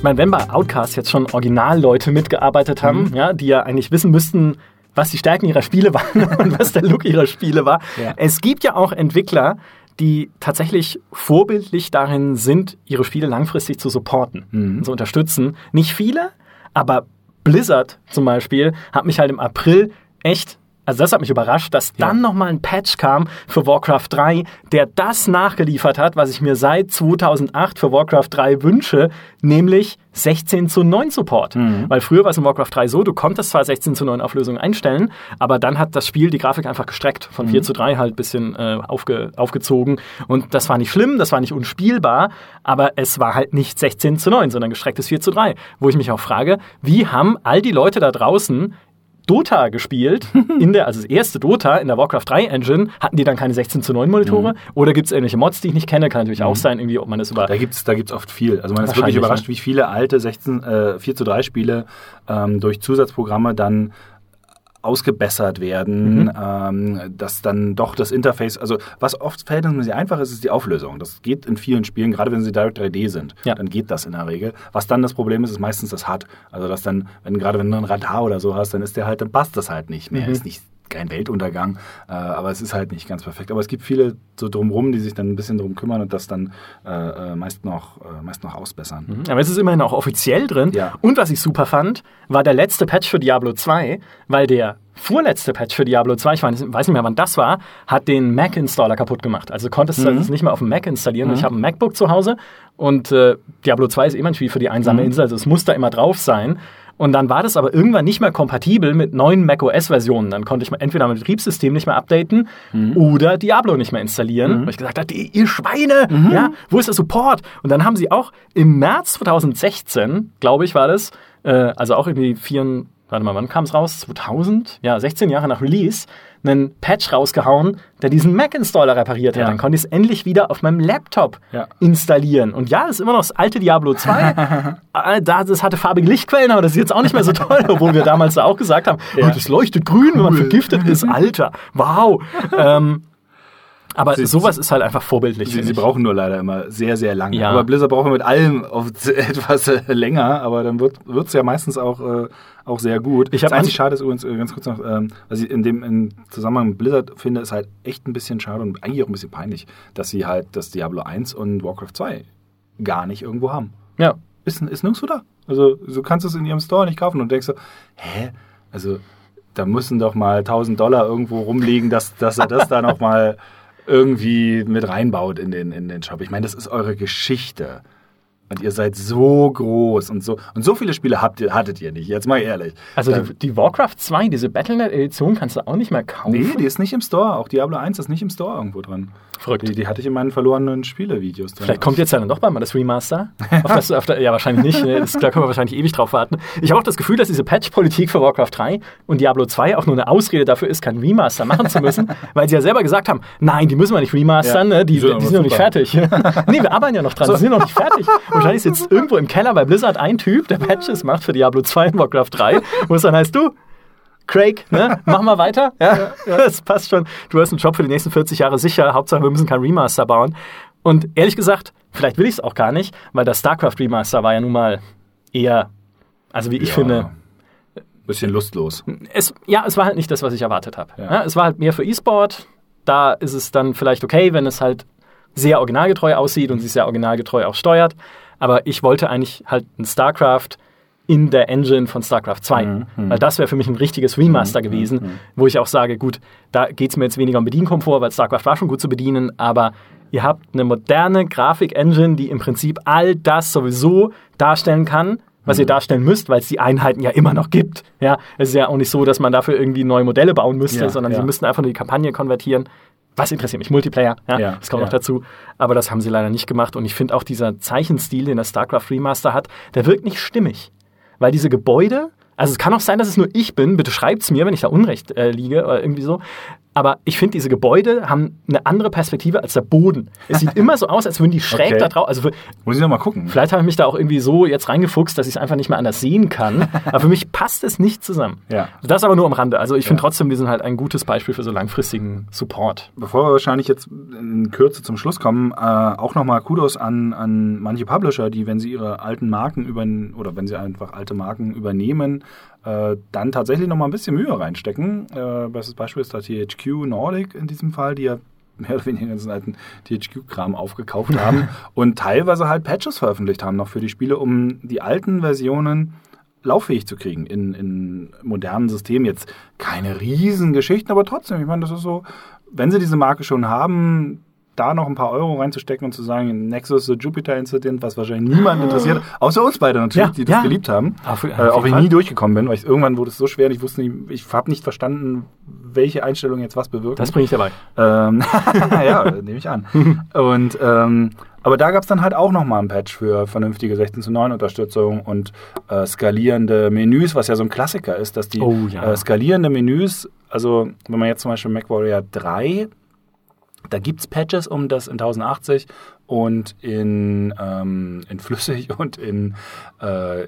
Ich meine, wenn bei Outcast jetzt schon Originalleute mitgearbeitet haben, Mhm. ja, die ja eigentlich wissen müssten, was die Stärken ihrer Spiele <laughs> waren und was der Look ihrer Spiele war. Ja. Es gibt ja auch Entwickler, die tatsächlich vorbildlich darin sind, ihre Spiele langfristig zu supporten Mhm. zu unterstützen. Nicht viele, aber Blizzard zum Beispiel hat mich halt im April echt also das hat mich überrascht, dass Ja. dann nochmal ein Patch kam für Warcraft 3, der das nachgeliefert hat, was ich mir seit 2008 für Warcraft 3 wünsche, nämlich 16 zu 9 Support. Weil früher war es in Warcraft 3 so, du konntest zwar 16 zu 9 Auflösungen einstellen, aber dann hat das Spiel die Grafik einfach gestreckt, von 4 zu 3 halt ein bisschen äh, aufge, aufgezogen. Und das war nicht schlimm, das war nicht unspielbar, aber es war halt nicht 16 zu 9, sondern gestrecktes 4 zu 3. Wo ich mich auch frage, wie haben all die Leute da draußen Dota gespielt, <laughs> in der, also das erste Dota in der Warcraft 3 Engine, hatten die dann keine 16 zu 9 Monitore? Oder gibt es irgendwelche Mods, die ich nicht kenne? Kann natürlich auch sein, irgendwie, ob man das über. Da gibt's da gibt's oft viel. Also man ist wirklich überrascht, ne? wie viele alte 16, äh, 4 zu 3 Spiele ähm, durch Zusatzprogramme dann ausgebessert werden, Mhm. ähm, dass dann doch das Interface, also was oft verhältnismäßig einfach ist, ist die Auflösung. Das geht in vielen Spielen, gerade wenn sie Direct 3D sind, Ja. dann geht das in der Regel. Was dann das Problem ist, ist meistens das HUD. Also dass dann, wenn gerade wenn du ein Radar oder so hast, dann ist der halt, dann passt das halt nicht mehr. Mhm. Ist nicht kein Weltuntergang, äh, aber es ist halt nicht ganz perfekt. Aber es gibt viele so drumrum, die sich dann ein bisschen drum kümmern und das dann äh, äh, meist noch äh, meist noch ausbessern. Aber es ist immerhin auch offiziell drin. Ja. Und was ich super fand, war der letzte Patch für Diablo 2, weil der vorletzte Patch für Diablo 2, ich weiß nicht mehr, wann das war, hat den Mac-Installer kaputt gemacht. Also konntest du das nicht mehr auf dem Mac installieren. Und Ich habe ein MacBook zu Hause und äh, Diablo 2 ist immer ein Spiel für die einsame Insel, also es muss da immer drauf sein. Und dann war das aber irgendwann nicht mehr kompatibel mit neuen macOS-Versionen. Dann konnte ich entweder mein Betriebssystem nicht mehr updaten oder Diablo nicht mehr installieren. Weil ich gesagt habe, ihr Schweine, ja, wo ist der Support? Und dann haben sie auch im März 2016, glaube ich, war das, äh, also auch irgendwie vier, warte mal, wann kam es raus? 2000? Ja, 16 Jahre nach Release, einen Patch rausgehauen, der diesen Mac-Installer repariert hat. Ja. Dann konnte ich es endlich wieder auf meinem Laptop Ja. installieren. Und ja, das ist immer noch das alte Diablo 2. Äh, <laughs> da, das hatte farbige Lichtquellen, aber das ist jetzt auch nicht mehr so toll, obwohl wir damals da auch gesagt haben, Ja. oh, das leuchtet grün, wenn man vergiftet ist. Alter, wow. <laughs> ähm, aber Sie- sowas ist halt einfach vorbildlich. Sie, sie brauchen nur leider immer sehr, sehr lange. Ja. Aber Blizzard braucht mit allem oft <laughs> etwas äh, länger, aber dann wird es ja meistens auch, äh, auch sehr gut. Ich das einzig manch- schade ist übrigens, äh, ganz kurz noch, ähm, was ich in dem im Zusammenhang mit Blizzard finde, ist halt echt ein bisschen schade und eigentlich auch ein bisschen peinlich, dass sie halt das Diablo 1 und Warcraft 2 gar nicht irgendwo haben. Ja. Ist, ist nirgendwo da. Also du kannst es in ihrem Store nicht kaufen und denkst so, hä? Also da müssen doch mal 1000 Dollar irgendwo rumliegen, dass, dass er das da noch mal irgendwie mit reinbaut in den, in den Shop. Ich meine, das ist eure Geschichte. Und ihr seid so groß und so. Und so viele Spiele habt ihr, hattet ihr nicht, jetzt mal ehrlich. Also die, die Warcraft 2, diese Battlenet-Edition kannst du auch nicht mehr kaufen. Nee, die ist nicht im Store. Auch Diablo 1 ist nicht im Store irgendwo drin. Verrückt. Die, die hatte ich in meinen verlorenen Spielevideos drin. Vielleicht kommt jetzt ja dann doch bald mal das Remaster. <laughs> auf das, auf der, ja, wahrscheinlich nicht. Ne? Das, da können wir wahrscheinlich ewig drauf warten. Ich habe auch das Gefühl, dass diese Patch-Politik für Warcraft 3 und Diablo 2 auch nur eine Ausrede dafür ist, kein Remaster machen zu müssen, <laughs> weil sie ja selber gesagt haben, nein, die müssen wir nicht remastern, Ja. ne? die, Die sind die sind noch nicht fertig. <laughs> nee, wir arbeiten ja noch dran, die sind noch nicht fertig. Wahrscheinlich sitzt <laughs> irgendwo im Keller bei Blizzard ein Typ, der Patches macht für Diablo 2 <laughs> und Warcraft 3, wo es dann heißt, du, Craig, ne? mach mal weiter. Ja, ja, ja. <laughs> Das passt schon. Du hast einen Job für die nächsten 40 Jahre sicher. Hauptsache, wir müssen kein Remaster bauen. Und ehrlich gesagt, vielleicht will ich es auch gar nicht, weil das StarCraft Remaster war ja nun mal eher, also wie ich Ja. finde, Bisschen lustlos. es, ja, es war halt nicht das, was ich erwartet habe. Ja. Ja. es war halt mehr für E-Sport. Da ist es dann vielleicht okay, wenn es halt sehr originalgetreu aussieht und sich sehr originalgetreu auch steuert. Aber ich wollte eigentlich halt ein StarCraft in der Engine von StarCraft 2. Mhm, Weil das wäre für mich ein richtiges Remaster gewesen, wo ich auch sage, gut, da geht es mir jetzt weniger um Bedienkomfort, weil StarCraft war schon gut zu bedienen, aber ihr habt eine moderne Grafik-Engine, die im Prinzip all das sowieso darstellen kann, was ihr darstellen müsst, weil es die Einheiten ja immer noch gibt. Ja, es ist ja auch nicht so, dass man dafür irgendwie neue Modelle bauen müsste, Ja, sondern ja. sie müssten einfach nur die Kampagne konvertieren. Was interessiert mich? Multiplayer, ja, Ja, das kommt ja. noch dazu. Aber das haben sie leider nicht gemacht. Und ich finde auch dieser Zeichenstil, den der StarCraft Remaster hat, der wirkt nicht stimmig. Weil diese Gebäude, also es kann auch sein, dass es nur ich bin, bitte schreibt's mir, wenn ich da unrecht äh, liege oder irgendwie so. Aber ich finde, diese Gebäude haben eine andere Perspektive als der Boden. Es sieht immer so aus, als würden die schräg Okay. da drauf. Also Muss ich noch mal gucken. vielleicht habe ich mich da auch irgendwie so jetzt reingefuchst, dass ich es einfach nicht mehr anders sehen kann. <laughs> aber für mich passt es nicht zusammen. Ja. Das aber nur am Rande. Also ich finde Ja. trotzdem, wir sind halt ein gutes Beispiel für so langfristigen Support. Bevor wir wahrscheinlich jetzt in Kürze zum Schluss kommen, äh, auch nochmal Kudos an, an manche Publisher, die, wenn sie ihre alten Marken über oder wenn sie einfach alte Marken übernehmen, äh, dann tatsächlich nochmal ein bisschen Mühe reinstecken. Äh, bestes Beispiel ist da THQ Nordic in diesem Fall, die ja mehr oder weniger den ganzen alten THQ-Kram aufgekauft haben <laughs> und teilweise halt Patches veröffentlicht haben noch für die Spiele, um die alten Versionen lauffähig zu kriegen in, in modernen Systemen. Jetzt keine Riesengeschichten, aber trotzdem, ich meine, das ist so, wenn sie diese Marke schon haben, da noch ein paar Euro reinzustecken und zu sagen, Nexus the Jupiter Incident, was wahrscheinlich niemand interessiert, außer uns beide natürlich, Ja, die das ja. geliebt haben. Auf- auf äh, auch wenn ich nie durchgekommen bin, weil ich, irgendwann wurde es so schwer und ich wusste nicht, ich habe nicht verstanden, welche Einstellung jetzt was bewirkt. Das bringe ich dabei. Ähm, <laughs> ja, nehme ich an. <laughs> Und ähm, aber da gab es dann halt auch nochmal ein Patch für vernünftige 16 zu 9 Unterstützung und äh, skalierende Menüs, was ja so ein Klassiker ist, dass die Oh, ja. äh, skalierende Menüs, also wenn man jetzt zum Beispiel MacWarrior 3 da gibt's Patches, um das in 1080 und in, ähm, in Flüssig <laughs> und in, äh,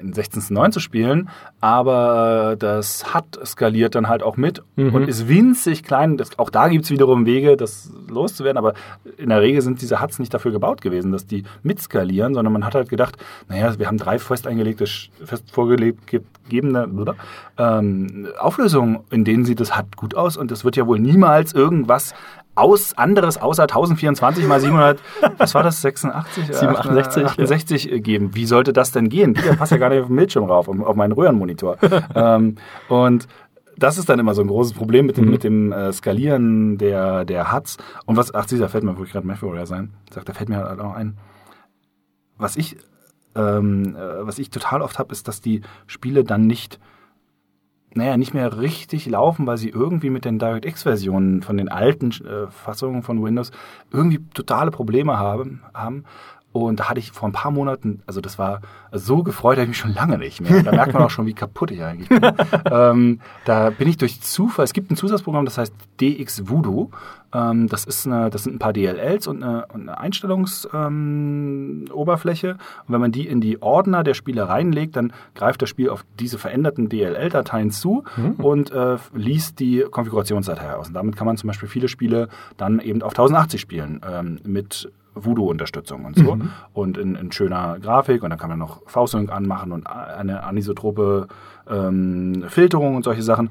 in 16 zu 9 zu spielen. Aber das hat skaliert dann halt auch mit Mhm. und ist winzig klein. Das, auch da gibt's wiederum Wege, das loszuwerden. Aber in der Regel sind diese Huts nicht dafür gebaut gewesen, dass die mitskalieren, sondern man hat halt gedacht, naja, wir haben drei fest eingelegte, fest vorgegebene oder, ähm, Auflösungen, in denen sieht das Hut gut aus und es wird ja wohl niemals irgendwas aus anderes außer 1024 mal 700, was war das, 86? äh, 768, 68 äh, geben. Wie sollte das denn gehen? Der passt ja gar nicht auf den Bildschirm rauf, auf, meinen Röhrenmonitor. ähm, und das ist dann immer so ein großes Problem mit dem, mit dem äh, Skalieren der, der Huts. Und was, ach, dieser fällt mir, wo ich gerade MacWarrior sein, sagt, da fällt mir halt auch ein. Was ich, ähm, äh, was ich total oft habe, ist, dass die Spiele dann nicht naja, nicht mehr richtig laufen, weil sie irgendwie mit den DirectX-Versionen von den alten äh, Fassungen von Windows irgendwie totale Probleme haben. haben. Und da hatte ich vor ein paar Monaten, also das war so gefreut, habe ich mich schon lange nicht mehr. Da merkt man auch schon, wie kaputt ich eigentlich bin. <laughs> ähm, da bin ich durch Zufall, es gibt ein Zusatzprogramm, das heißt DX Voodoo. Ähm, das, ist eine, das sind ein paar DLLs und eine, eine Einstellungsoberfläche. Ähm, und wenn man die in die Ordner der Spiele reinlegt, dann greift das Spiel auf diese veränderten DLL-Dateien zu und äh, liest die Konfigurationsdatei aus. Und damit kann man zum Beispiel viele Spiele dann eben auf 1080 spielen ähm, mit Voodoo-Unterstützung und so. Und in, in schöner Grafik und dann kann man noch V-Sync anmachen und eine anisotrope ähm, Filterung und solche Sachen.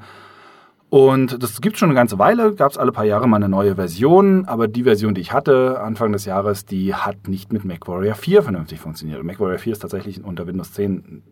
Und das gibt schon eine ganze Weile, gab es alle paar Jahre mal eine neue Version, aber die Version, die ich hatte Anfang des Jahres, die hat nicht mit MacWarrior 4 vernünftig funktioniert. Und MacWarrior 4 ist tatsächlich unter Windows 10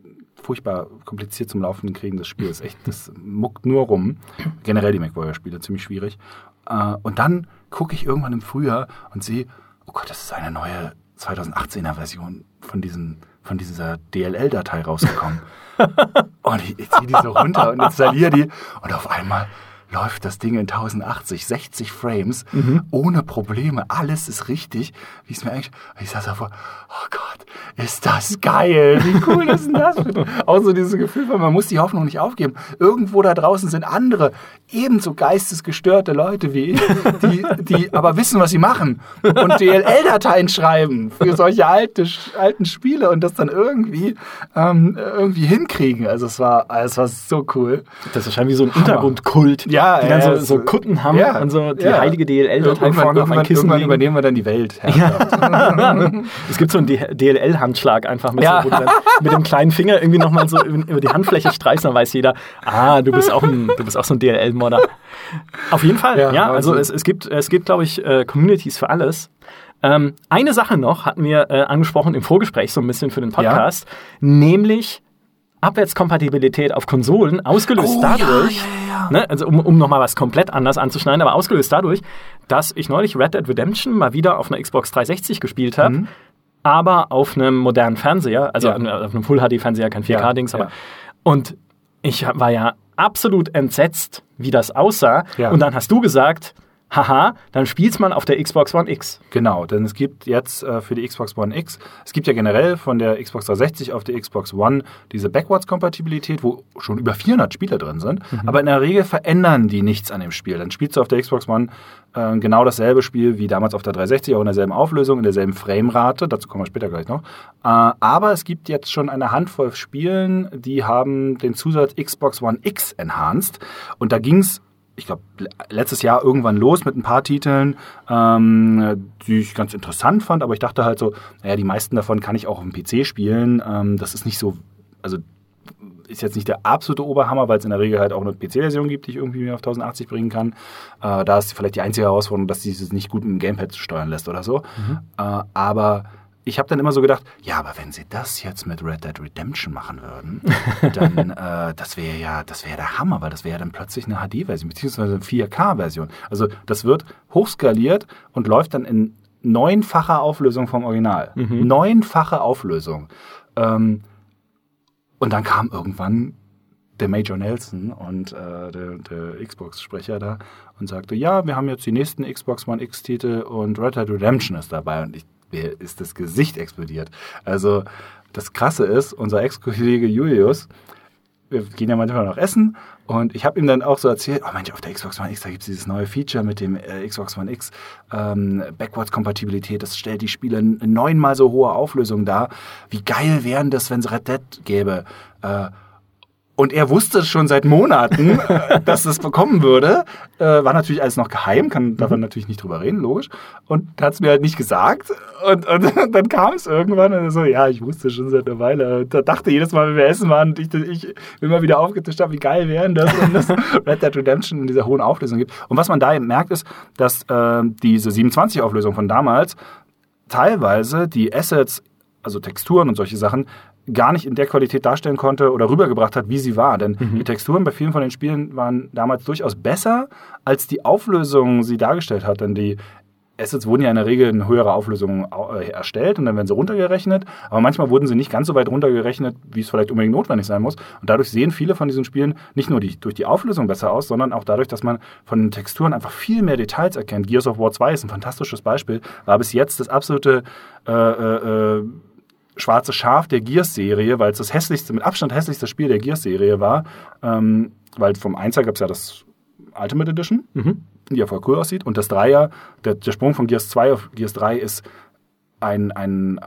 furchtbar kompliziert zum Laufen kriegen. Das Spiel ist echt, das muckt nur rum. Generell die MacWarrior-Spiele ziemlich schwierig. Äh, Und dann gucke ich irgendwann im Frühjahr und sehe, oh Gott, das ist eine neue 2018er Version von, diesen, von dieser DLL-Datei rausgekommen. <laughs> und ich, ich ziehe die so runter und installiere die und auf einmal läuft das Ding in 1080, 60 Frames, ohne Probleme, alles ist richtig, wie es mir eigentlich, ich saß davor, oh Gott, ist das geil. Wie cool ist denn das? <laughs> Auch so dieses Gefühl von, man muss die Hoffnung nicht aufgeben. Irgendwo da draußen sind andere, ebenso geistesgestörte Leute wie ich, die, die <laughs> aber wissen, was sie machen und DLL-Dateien schreiben für solche alte, alten Spiele und das dann irgendwie, ähm, irgendwie hinkriegen. Also es war, es war so cool. Das ist wahrscheinlich wie so ein Untergrundkult, Ja, die dann ja, so, so Kutten haben ja, und so die ja. heilige DLL-Datei vorne auf ein Kissen irgendwann legen. übernehmen wir dann die Welt. <laughs> es gibt so einen DLL-Handschlag einfach mit, Ja. so, mit dem kleinen Finger irgendwie nochmal so über die Handfläche streichst, dann weiß jeder, ah, du bist auch ein, du bist auch so ein DLL-Modder. Auf jeden Fall, ja. Ja, also also- es, es gibt, es gibt, glaube ich, äh, Communities für alles. Ähm, eine Sache noch hatten wir äh, angesprochen im Vorgespräch so ein bisschen für den Podcast, nämlich Abwärtskompatibilität auf Konsolen, ausgelöst Oh, dadurch, ja, ja, ja. Ne, also um, um nochmal was komplett anders anzuschneiden, aber ausgelöst dadurch, dass ich neulich Red Dead Redemption mal wieder auf einer Xbox 360 gespielt habe, aber auf einem modernen Fernseher, also Mhm. Ja. auf einem Full-HD-Fernseher, kein 4K-Dings, aber und ich war ja absolut entsetzt, wie das aussah. Und dann hast du gesagt, haha, dann spielt's man auf der Xbox One X. Genau, denn es gibt jetzt äh, für die Xbox One X, es gibt ja generell von der Xbox 360 auf die Xbox One diese Backwards-Kompatibilität, wo schon über 400 Spiele drin sind, aber in der Regel verändern die nichts an dem Spiel. Dann spielst du auf der Xbox One äh, genau dasselbe Spiel wie damals auf der 360, auch in derselben Auflösung, in derselben Framerate, dazu kommen wir später gleich noch. Äh, aber es gibt jetzt schon eine Handvoll Spielen, die haben den Zusatz Xbox One X enhanced und da ging's ich glaube, letztes Jahr irgendwann los mit ein paar Titeln, ähm, die ich ganz interessant fand, aber ich dachte halt so, naja, die meisten davon kann ich auch auf dem PC spielen. Ähm, das ist nicht so, also ist jetzt nicht der absolute Oberhammer, weil es in der Regel halt auch eine PC-Version gibt, die ich irgendwie mir auf 1080 bringen kann. Äh, da ist vielleicht die einzige Herausforderung, dass dieses nicht gut mit dem Gamepad steuern lässt oder so. Äh, aber ich habe dann immer so gedacht, ja, aber wenn sie das jetzt mit Red Dead Redemption machen würden, <laughs> dann äh, das wäre ja, das wäre der Hammer, weil das wäre dann plötzlich eine HD-Version beziehungsweise eine 4K-Version. Also das wird hochskaliert und läuft dann in neunfacher Auflösung vom Original. Neunfache Auflösung. Ähm, und dann kam irgendwann der Major Nelson und äh, der, der Xbox-Sprecher da und sagte, ja, wir haben jetzt die nächsten Xbox One X-Titel und Red Dead Redemption ist dabei. Und ich, mir ist das Gesicht explodiert. Also das Krasse ist, unser Ex-Kollege Julius, wir gehen ja manchmal noch essen und ich habe ihm dann auch so erzählt, oh Mensch, auf der Xbox One X, da gibt es dieses neue Feature mit dem äh, Xbox One X, ähm, Backwards-Kompatibilität, das stellt die Spiele neunmal so hohe Auflösung dar. Wie geil wären das, wenn es Red Dead gäbe? Äh, und er wusste schon seit Monaten, <laughs> äh, dass das bekommen würde. Äh, war natürlich alles noch geheim, kann darf man natürlich nicht drüber reden, logisch. Und hat es mir halt nicht gesagt. Und, und <laughs> dann kam es irgendwann und so, ja, ich wusste schon seit einer Weile. Und da dachte jedes Mal, wenn wir essen waren und ich, ich immer wieder aufgetischt habe, wie geil wären das, wenn das <laughs> Red Dead Redemption in dieser hohen Auflösung gibt. Und was man da eben merkt, ist, dass äh, diese 27-Auflösung von damals teilweise die Assets, also Texturen und solche Sachen, gar nicht in der Qualität darstellen konnte oder rübergebracht hat, wie sie war. Denn die Texturen bei vielen von den Spielen waren damals durchaus besser, als die Auflösung sie dargestellt hat. Denn die Assets wurden ja in der Regel in höherer Auflösung äh, erstellt und dann werden sie runtergerechnet. Aber manchmal wurden sie nicht ganz so weit runtergerechnet, wie es vielleicht unbedingt notwendig sein muss. Und dadurch sehen viele von diesen Spielen nicht nur die, durch die Auflösung besser aus, sondern auch dadurch, dass man von den Texturen einfach viel mehr Details erkennt. Gears of War 2 ist ein fantastisches Beispiel. War bis jetzt das absolute äh, äh, äh, schwarze Schaf der Gears-Serie, weil es das hässlichste, mit Abstand hässlichste Spiel der Gears-Serie war. Ähm, weil vom Einser gab es ja das Ultimate Edition, die ja voll cool aussieht. Und das Dreier, der, der Sprung von Gears 2 auf Gears 3 ist ein, ein äh,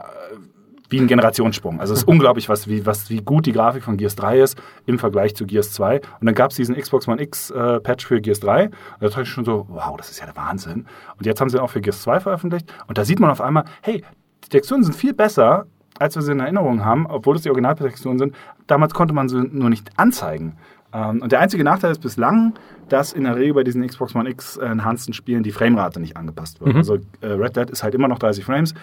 wie ein Generationssprung. Also es ist <laughs> unglaublich, was, wie, was, wie gut die Grafik von Gears 3 ist im Vergleich zu Gears 2. Und dann gab es diesen Xbox One X äh, Patch für Gears 3. Und da dachte ich schon so, wow, das ist ja der Wahnsinn. Und jetzt haben sie auch für Gears 2 veröffentlicht. Und da sieht man auf einmal, hey, die Texturen sind viel besser, als wir sie in Erinnerung haben, obwohl es die Originaltexturen sind. Damals konnte man sie nur nicht anzeigen. Ähm, und der einzige Nachteil ist bislang, dass in der Regel bei diesen Xbox One X enhanceden Spielen die Framerate nicht angepasst wird. Also äh, Red Dead ist halt immer noch 30 Frames.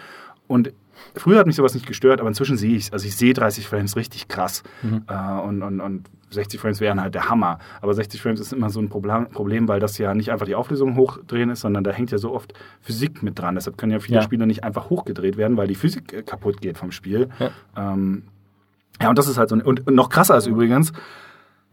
Und früher hat mich sowas nicht gestört, aber inzwischen sehe ich es. Also ich sehe 30 Frames richtig krass. Äh, und, und, und 60 Frames wären halt der Hammer. Aber 60 Frames ist immer so ein Problem, weil das ja nicht einfach die Auflösung hochdrehen ist, sondern da hängt ja so oft Physik mit dran. Deshalb können ja viele Ja. Spiele nicht einfach hochgedreht werden, weil die Physik äh, kaputt geht vom Spiel. Ja. Ähm, ja, und das ist halt so. ein- Und, und noch krasser ist übrigens,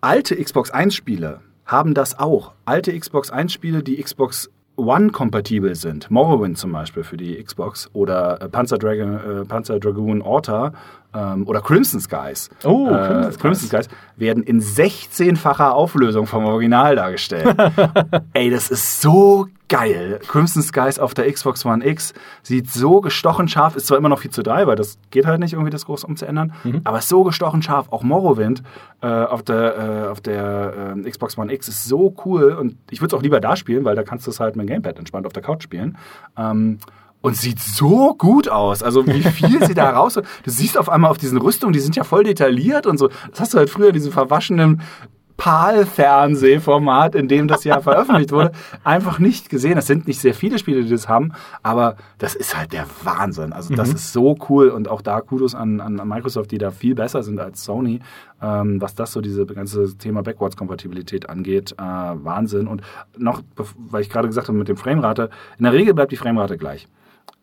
alte Xbox 1 Spiele haben das auch. Alte Xbox 1 Spiele, die Xbox One-kompatibel sind, Morrowind zum Beispiel für die Xbox oder äh, Panzer, Dragon, äh, Panzer Dragoon Orta ähm, oder Crimson Skies. Oh, äh, Crimson Skies. Crimson Skies werden in 16-facher Auflösung vom Original dargestellt. <laughs> Ey, das ist so geil. Crimson Skies auf der Xbox One X sieht so gestochen scharf, ist zwar immer noch viel zu 3, weil das geht halt nicht irgendwie das groß umzuändern, aber ist so gestochen scharf. Auch Morrowind äh, auf der, äh, auf der äh, Xbox One X ist so cool und ich würde es auch lieber da spielen, weil da kannst du es halt mit dem Gamepad entspannt auf der Couch spielen. Ähm, und sieht so gut aus. Also wie viel sie da <laughs> raus. Du siehst auf einmal auf diesen Rüstungen, die sind ja voll detailliert und so. Das hast du halt früher in diesem verwaschenen PAL-Fernsehformat, in dem das ja <laughs> veröffentlicht wurde, einfach nicht gesehen. Das sind nicht sehr viele Spiele, die das haben, aber das ist halt der Wahnsinn. Also das ist so cool und auch da Kudos an, an Microsoft, die da viel besser sind als Sony, ähm, was das so diese ganze Thema Backwards-Kompatibilität angeht. Äh, Wahnsinn. Und noch, weil ich gerade gesagt habe mit dem Framerate, in der Regel bleibt die Framerate gleich.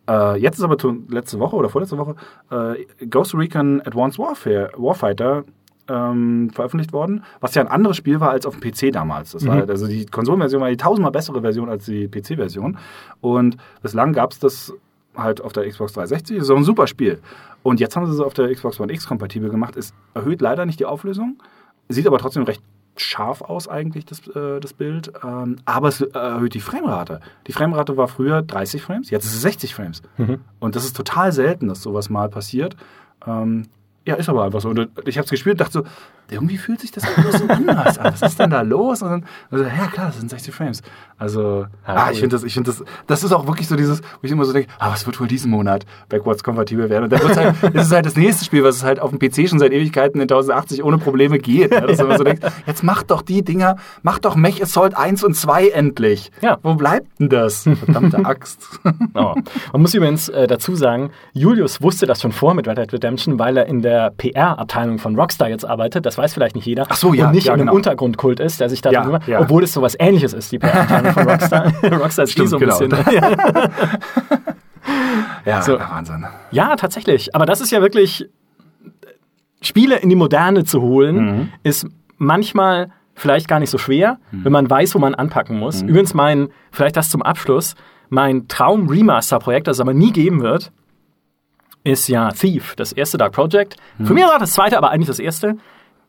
Äh, jetzt ist aber letzte Woche oder vorletzte Woche äh, Ghost Recon Advanced Warfare, Warfighter ähm, veröffentlicht worden, was ja ein anderes Spiel war als auf dem PC damals. Das war, also die Konsolenversion war die tausendmal bessere Version als die PC-Version. Und bislang gab es das halt auf der Xbox 360. Das ist auch ein super Spiel. Und jetzt haben sie es auf der Xbox One X kompatibel gemacht. Es erhöht leider nicht die Auflösung, sieht aber trotzdem recht scharf aus eigentlich, das, äh, das Bild. Ähm, aber es erhöht die Framerate. Die Framerate war früher 30 Frames, jetzt ist es 60 Frames. Und das ist total selten, dass sowas mal passiert. Ähm, ja, ist aber einfach so. Und ich habe es gespielt und dachte so, irgendwie fühlt sich das so anders an. Was ist denn da los? Und dann, also, ja klar, das sind 60 Frames. Also, ah, ich finde das, ich finde das, das ist auch wirklich so dieses, wo ich immer so denke, ah, was wird wohl diesen Monat backwards kompatibel werden? Und dann wird's halt, <laughs> das ist halt das nächste Spiel, was es halt auf dem PC schon seit Ewigkeiten in 1080 ohne Probleme geht. Ja, dass man so denkt, <laughs> jetzt macht doch die Dinger, macht doch Mech Assault 1 und 2 endlich. Ja. Wo bleibt denn das? Verdammte <laughs> Axt. Oh. Man muss übrigens äh, dazu sagen, Julius wusste das schon vor mit Red Dead Redemption, weil er in der PR-Abteilung von Rockstar jetzt arbeitet. Das weiß vielleicht nicht jeder. Ach so, ja, Und nicht ja, in einem genau. Untergrundkult ist, der sich da Ja, drüber, ja. obwohl es sowas ähnliches ist, die PR-Abteilung von Rockstar. <laughs> Rockstar ist eh Stimmt, so ein genau. bisschen. <laughs> Ja, So. Wahnsinn. Ja, tatsächlich. Aber das ist ja wirklich, Spiele in die Moderne zu holen, Mhm. ist manchmal vielleicht gar nicht so schwer, Mhm. wenn man weiß, wo man anpacken muss. Übrigens mein, vielleicht das zum Abschluss, mein Traum-Remaster-Projekt, das es aber nie geben wird, ist ja Thief, das erste Dark Project. Mhm. Für mich war das zweite, aber eigentlich das erste,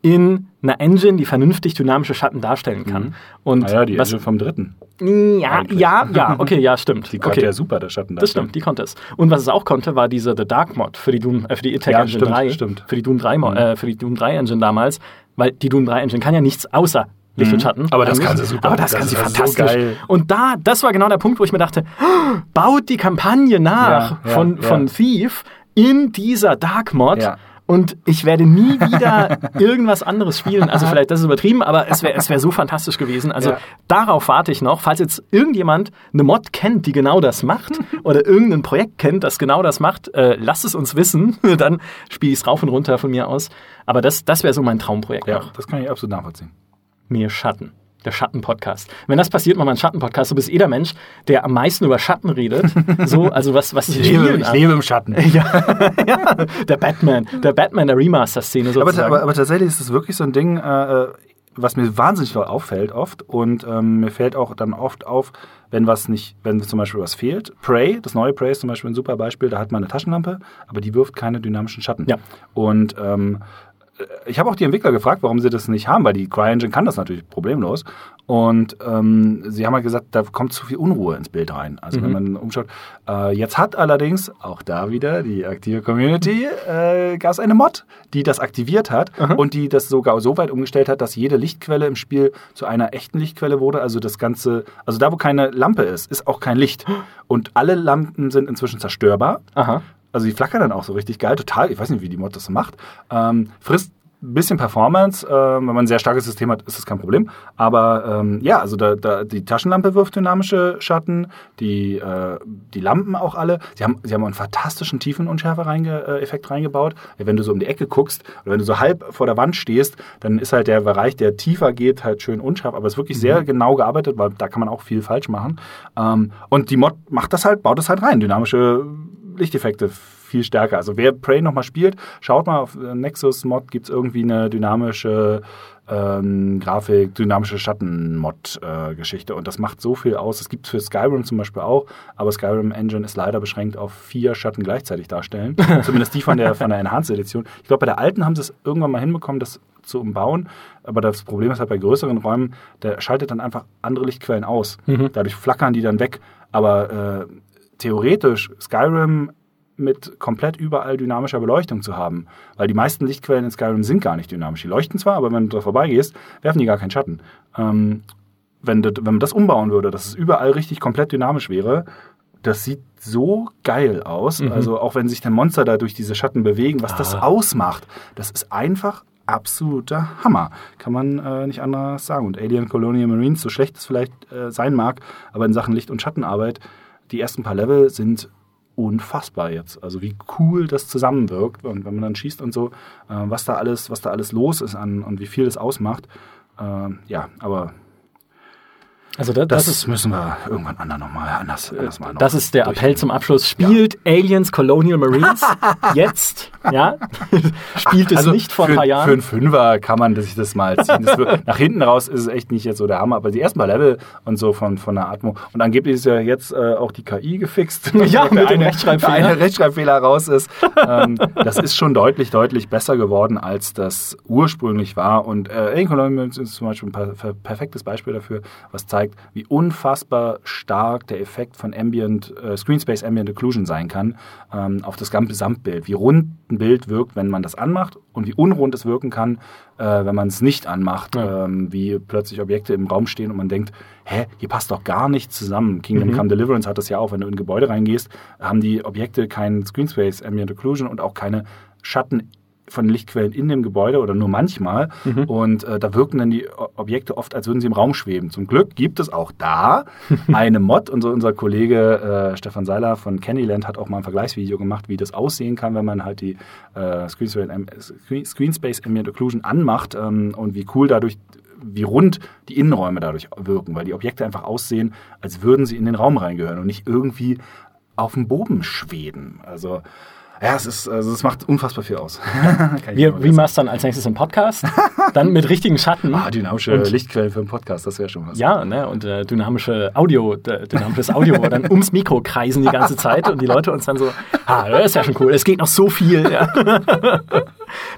in einer Engine, die vernünftig dynamische Schatten darstellen kann. Und Naja, Mhm. die was, Engine vom dritten. ja, eigentlich. ja, <laughs> ja, okay, ja, stimmt. Die konnte okay. ja super, der Schatten. Das stimmt, die konnte es. Und was es auch konnte, war diese The Dark Mod für die Doom, äh, für die Attack Ja, Engine stimmt, 3. stimmt. Mhm. Für die Doom 3, Mo- äh, für die Doom 3 Engine damals, weil die Doom 3 Engine kann ja nichts außer Licht und Schatten. Mhm. Aber das kann sie super. Aber das, Das kann sie so fantastisch. geil. Und da, das war genau der Punkt, wo ich mir dachte, "Oh, baut die Kampagne nach Ja, ja, von, ja. von Thief in dieser Dark Mod. Ja. Und ich werde nie wieder irgendwas anderes spielen. Also vielleicht, das ist übertrieben, aber es wäre es wär so fantastisch gewesen. Also Ja. darauf warte ich noch. Falls jetzt irgendjemand eine Mod kennt, die genau das macht, <laughs> oder irgendein Projekt kennt, das genau das macht, äh, lasst es uns wissen. <laughs> Dann spiele ich es rauf und runter von mir aus. Aber das, das wäre so mein Traumprojekt Ja, noch. das kann ich absolut nachvollziehen. Mehr Schatten. Der Schatten-Podcast. Wenn das passiert, mach mal einen Schatten-Podcast. Du bist eh der Mensch, der am meisten über Schatten redet. <laughs> So, also was, was Ich lebe, ich lebe im Schatten. ja, <laughs> ja, der Batman, der Batman der Remaster-Szene Aber, sozusagen. aber, aber tatsächlich ist es wirklich so ein Ding, äh, was mir wahnsinnig auffällt oft. Und ähm, mir fällt auch dann oft auf, wenn was nicht, wenn zum Beispiel was fehlt. Prey, das neue Prey ist zum Beispiel ein super Beispiel. Da hat man eine Taschenlampe, aber die wirft keine dynamischen Schatten. Ja. Und ähm, ich habe auch die Entwickler gefragt, warum sie das nicht haben, weil die CryEngine kann das natürlich problemlos. Und ähm, sie haben halt gesagt, da kommt zu viel Unruhe ins Bild rein. Also wenn man umschaut. Äh, jetzt hat allerdings auch da wieder die aktive Community äh, gab es eine Mod, die das aktiviert hat und die das sogar so weit umgestellt hat, dass jede Lichtquelle im Spiel zu einer echten Lichtquelle wurde. Also das Ganze, also da wo keine Lampe ist, ist auch kein Licht. Und alle Lampen sind inzwischen zerstörbar. Aha. Also die flackern dann auch so richtig geil, total. Ich weiß nicht, wie die Mod das so macht. Ähm, frisst ein bisschen Performance. Ähm, wenn man ein sehr starkes System hat, ist das kein Problem. Aber ähm, ja, also da, da, die Taschenlampe wirft dynamische Schatten, die, äh, die Lampen auch alle. Sie haben, sie haben einen fantastischen Tiefenunschärfe reinge, äh, Effekt reingebaut. Wenn du so um die Ecke guckst oder wenn du so halb vor der Wand stehst, dann ist halt der Bereich, der tiefer geht, halt schön unscharf. Aber es ist wirklich sehr genau gearbeitet, weil da kann man auch viel falsch machen. Ähm, und die Mod macht das halt, baut das halt rein. Dynamische Lichteffekte viel stärker. Also wer Prey nochmal spielt, schaut mal auf äh, Nexus Mod gibt es irgendwie eine dynamische ähm, Grafik, dynamische Schatten-Mod-Geschichte. und das macht so viel aus. Es gibt für Skyrim zum Beispiel auch, aber Skyrim Engine ist leider beschränkt auf vier Schatten gleichzeitig darstellen. <laughs> Zumindest die von der, von der Enhanced Edition. Ich glaube, bei der alten haben sie es irgendwann mal hinbekommen, das zu umbauen. Aber das Problem ist halt bei größeren Räumen, der schaltet dann einfach andere Lichtquellen aus. Mhm. Dadurch flackern die dann weg. Aber äh, theoretisch Skyrim mit komplett überall dynamischer Beleuchtung zu haben. Weil die meisten Lichtquellen in Skyrim sind gar nicht dynamisch. Die leuchten zwar, aber wenn du da vorbeigehst, werfen die gar keinen Schatten. Ähm, wenn, das, wenn man das umbauen würde, dass es überall richtig komplett dynamisch wäre, das sieht so geil aus. Mhm. Also auch wenn sich der Monster da durch diese Schatten bewegen, was ah. das ausmacht, das ist einfach absoluter Hammer. Kann man äh, nicht anders sagen. Und Alien Colonial Marines, so schlecht es vielleicht äh, sein mag, aber in Sachen Licht- und Schattenarbeit, die ersten paar Level sind unfassbar jetzt. Also wie cool das zusammenwirkt und wenn man dann schießt und so, äh, was da alles, was da alles los ist an, und wie viel das ausmacht. Äh, ja, aber also das, das, das, müssen wir irgendwann anderen nochmal anders, anders mal noch Das ist der Appell zum Abschluss. Spielt ja. Aliens Colonial Marines <laughs> jetzt? Ja? <laughs> Spielt es also nicht vor ein paar Jahren? Für einen Fünfer kann man sich das mal ziehen. Das wird, <laughs> nach hinten raus ist es echt nicht jetzt so der Hammer, aber die ersten paar Level und so von, von der Atmo. Und angeblich ist ja jetzt äh, auch die KI gefixt. Ja, mit dem Rechtschreibfehler. eine Rechtschreibfehler raus ist. ähm, das ist schon deutlich, deutlich besser geworden, als das ursprünglich war. Und äh, Alien Colonial Marines ist zum Beispiel ein perfektes Beispiel dafür, was zeigt, zeigt, wie unfassbar stark der Effekt von Ambient, äh, Screenspace Ambient Occlusion sein kann ähm, auf das Gesamtbild. Wie rund ein Bild wirkt, wenn man das anmacht und wie unrund es wirken kann, äh, wenn man es nicht anmacht. Ja. Ähm, wie plötzlich Objekte im Raum stehen und man denkt, hä, hier passt doch gar nichts zusammen. Kingdom mhm. Come Deliverance hat das ja auch, wenn du in ein Gebäude reingehst, haben die Objekte keinen Screenspace Ambient Occlusion und auch keine Schatten von Lichtquellen in dem Gebäude oder nur manchmal. Mhm. Und äh, da wirken dann die Objekte oft, als würden sie im Raum schweben. Zum Glück gibt es auch da <laughs> eine Mod. Und so unser Kollege äh, Stefan Seiler von Candyland hat auch mal ein Vergleichsvideo gemacht, wie das aussehen kann, wenn man halt die äh, Screenspace Ambient Occlusion anmacht ähm, und wie cool dadurch wie rund die Innenräume dadurch wirken, weil die Objekte einfach aussehen, als würden sie in den Raum reingehören und nicht irgendwie auf dem Boden schweben. Also ja, es ist, also es macht unfassbar viel aus. <laughs> Wir remastern als nächstes einen Podcast, dann mit richtigen Schatten. Ah, dynamische und, Lichtquellen für einen Podcast, das wäre schon was. Ja, ne, und äh, dynamische Audio, dynamisches Audio, wo dann ums Mikro kreisen die ganze Zeit und die Leute uns dann so, ah, das ist ja schon cool, es geht noch so viel. Ja. <laughs>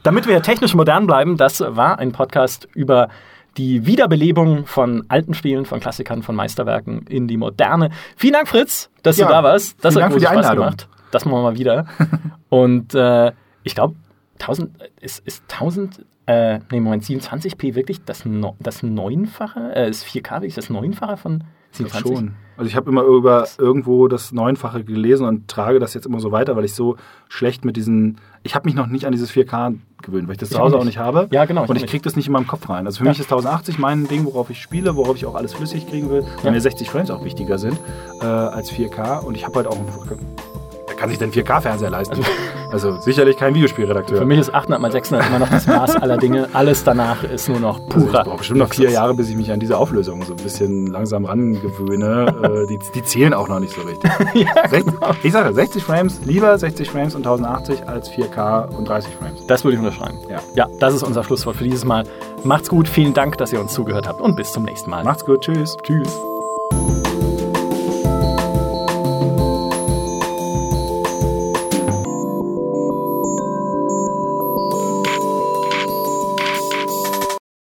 Damit wir technisch modern bleiben, das war ein Podcast über die Wiederbelebung von alten Spielen, von Klassikern, von Meisterwerken in die Moderne. Vielen Dank, Fritz, dass ja, du da warst. Das hat Dank für die Spaß Einladung. gemacht das machen wir mal wieder. <laughs> Und äh, ich glaube, 1000 ist, ist 1000, äh, nee, Moment, 27p wirklich das, no, das Neunfache? Äh, ist 4K wirklich das Neunfache von 27? Ich schon. Also ich habe immer über das irgendwo das Neunfache gelesen und trage das jetzt immer so weiter, weil ich so schlecht mit diesen. Ich habe mich noch nicht an dieses 4K gewöhnt, weil ich das zu Hause auch nicht habe. Ja, genau. Und ich kriege das nicht in meinem Kopf rein. Also für ja. mich ist 1080 mein Ding, worauf ich spiele, worauf ich auch alles flüssig kriegen will, weil ja. mir 60 Frames auch wichtiger sind äh, als 4K. Und ich habe halt auch kann sich denn 4K-Fernseher leisten? Also sicherlich kein Videospielredakteur. Für mich ist 800 mal 600 immer noch das Maß aller Dinge. Alles danach ist nur noch purer. Also ich brauche bestimmt noch vier Jahre, bis ich mich an diese Auflösung so ein bisschen langsam rangewöhne. Äh, die, die, zählen auch noch nicht so richtig. <laughs> ja, 60, genau. Ich sage 60 Frames, lieber 60 Frames und 1080 als 4K und 30 Frames. Das würde ich unterschreiben. Ja. ja, das ist unser Schlusswort für dieses Mal. Macht's gut, vielen Dank, dass ihr uns zugehört habt und bis zum nächsten Mal. Macht's gut, tschüss. Tschüss.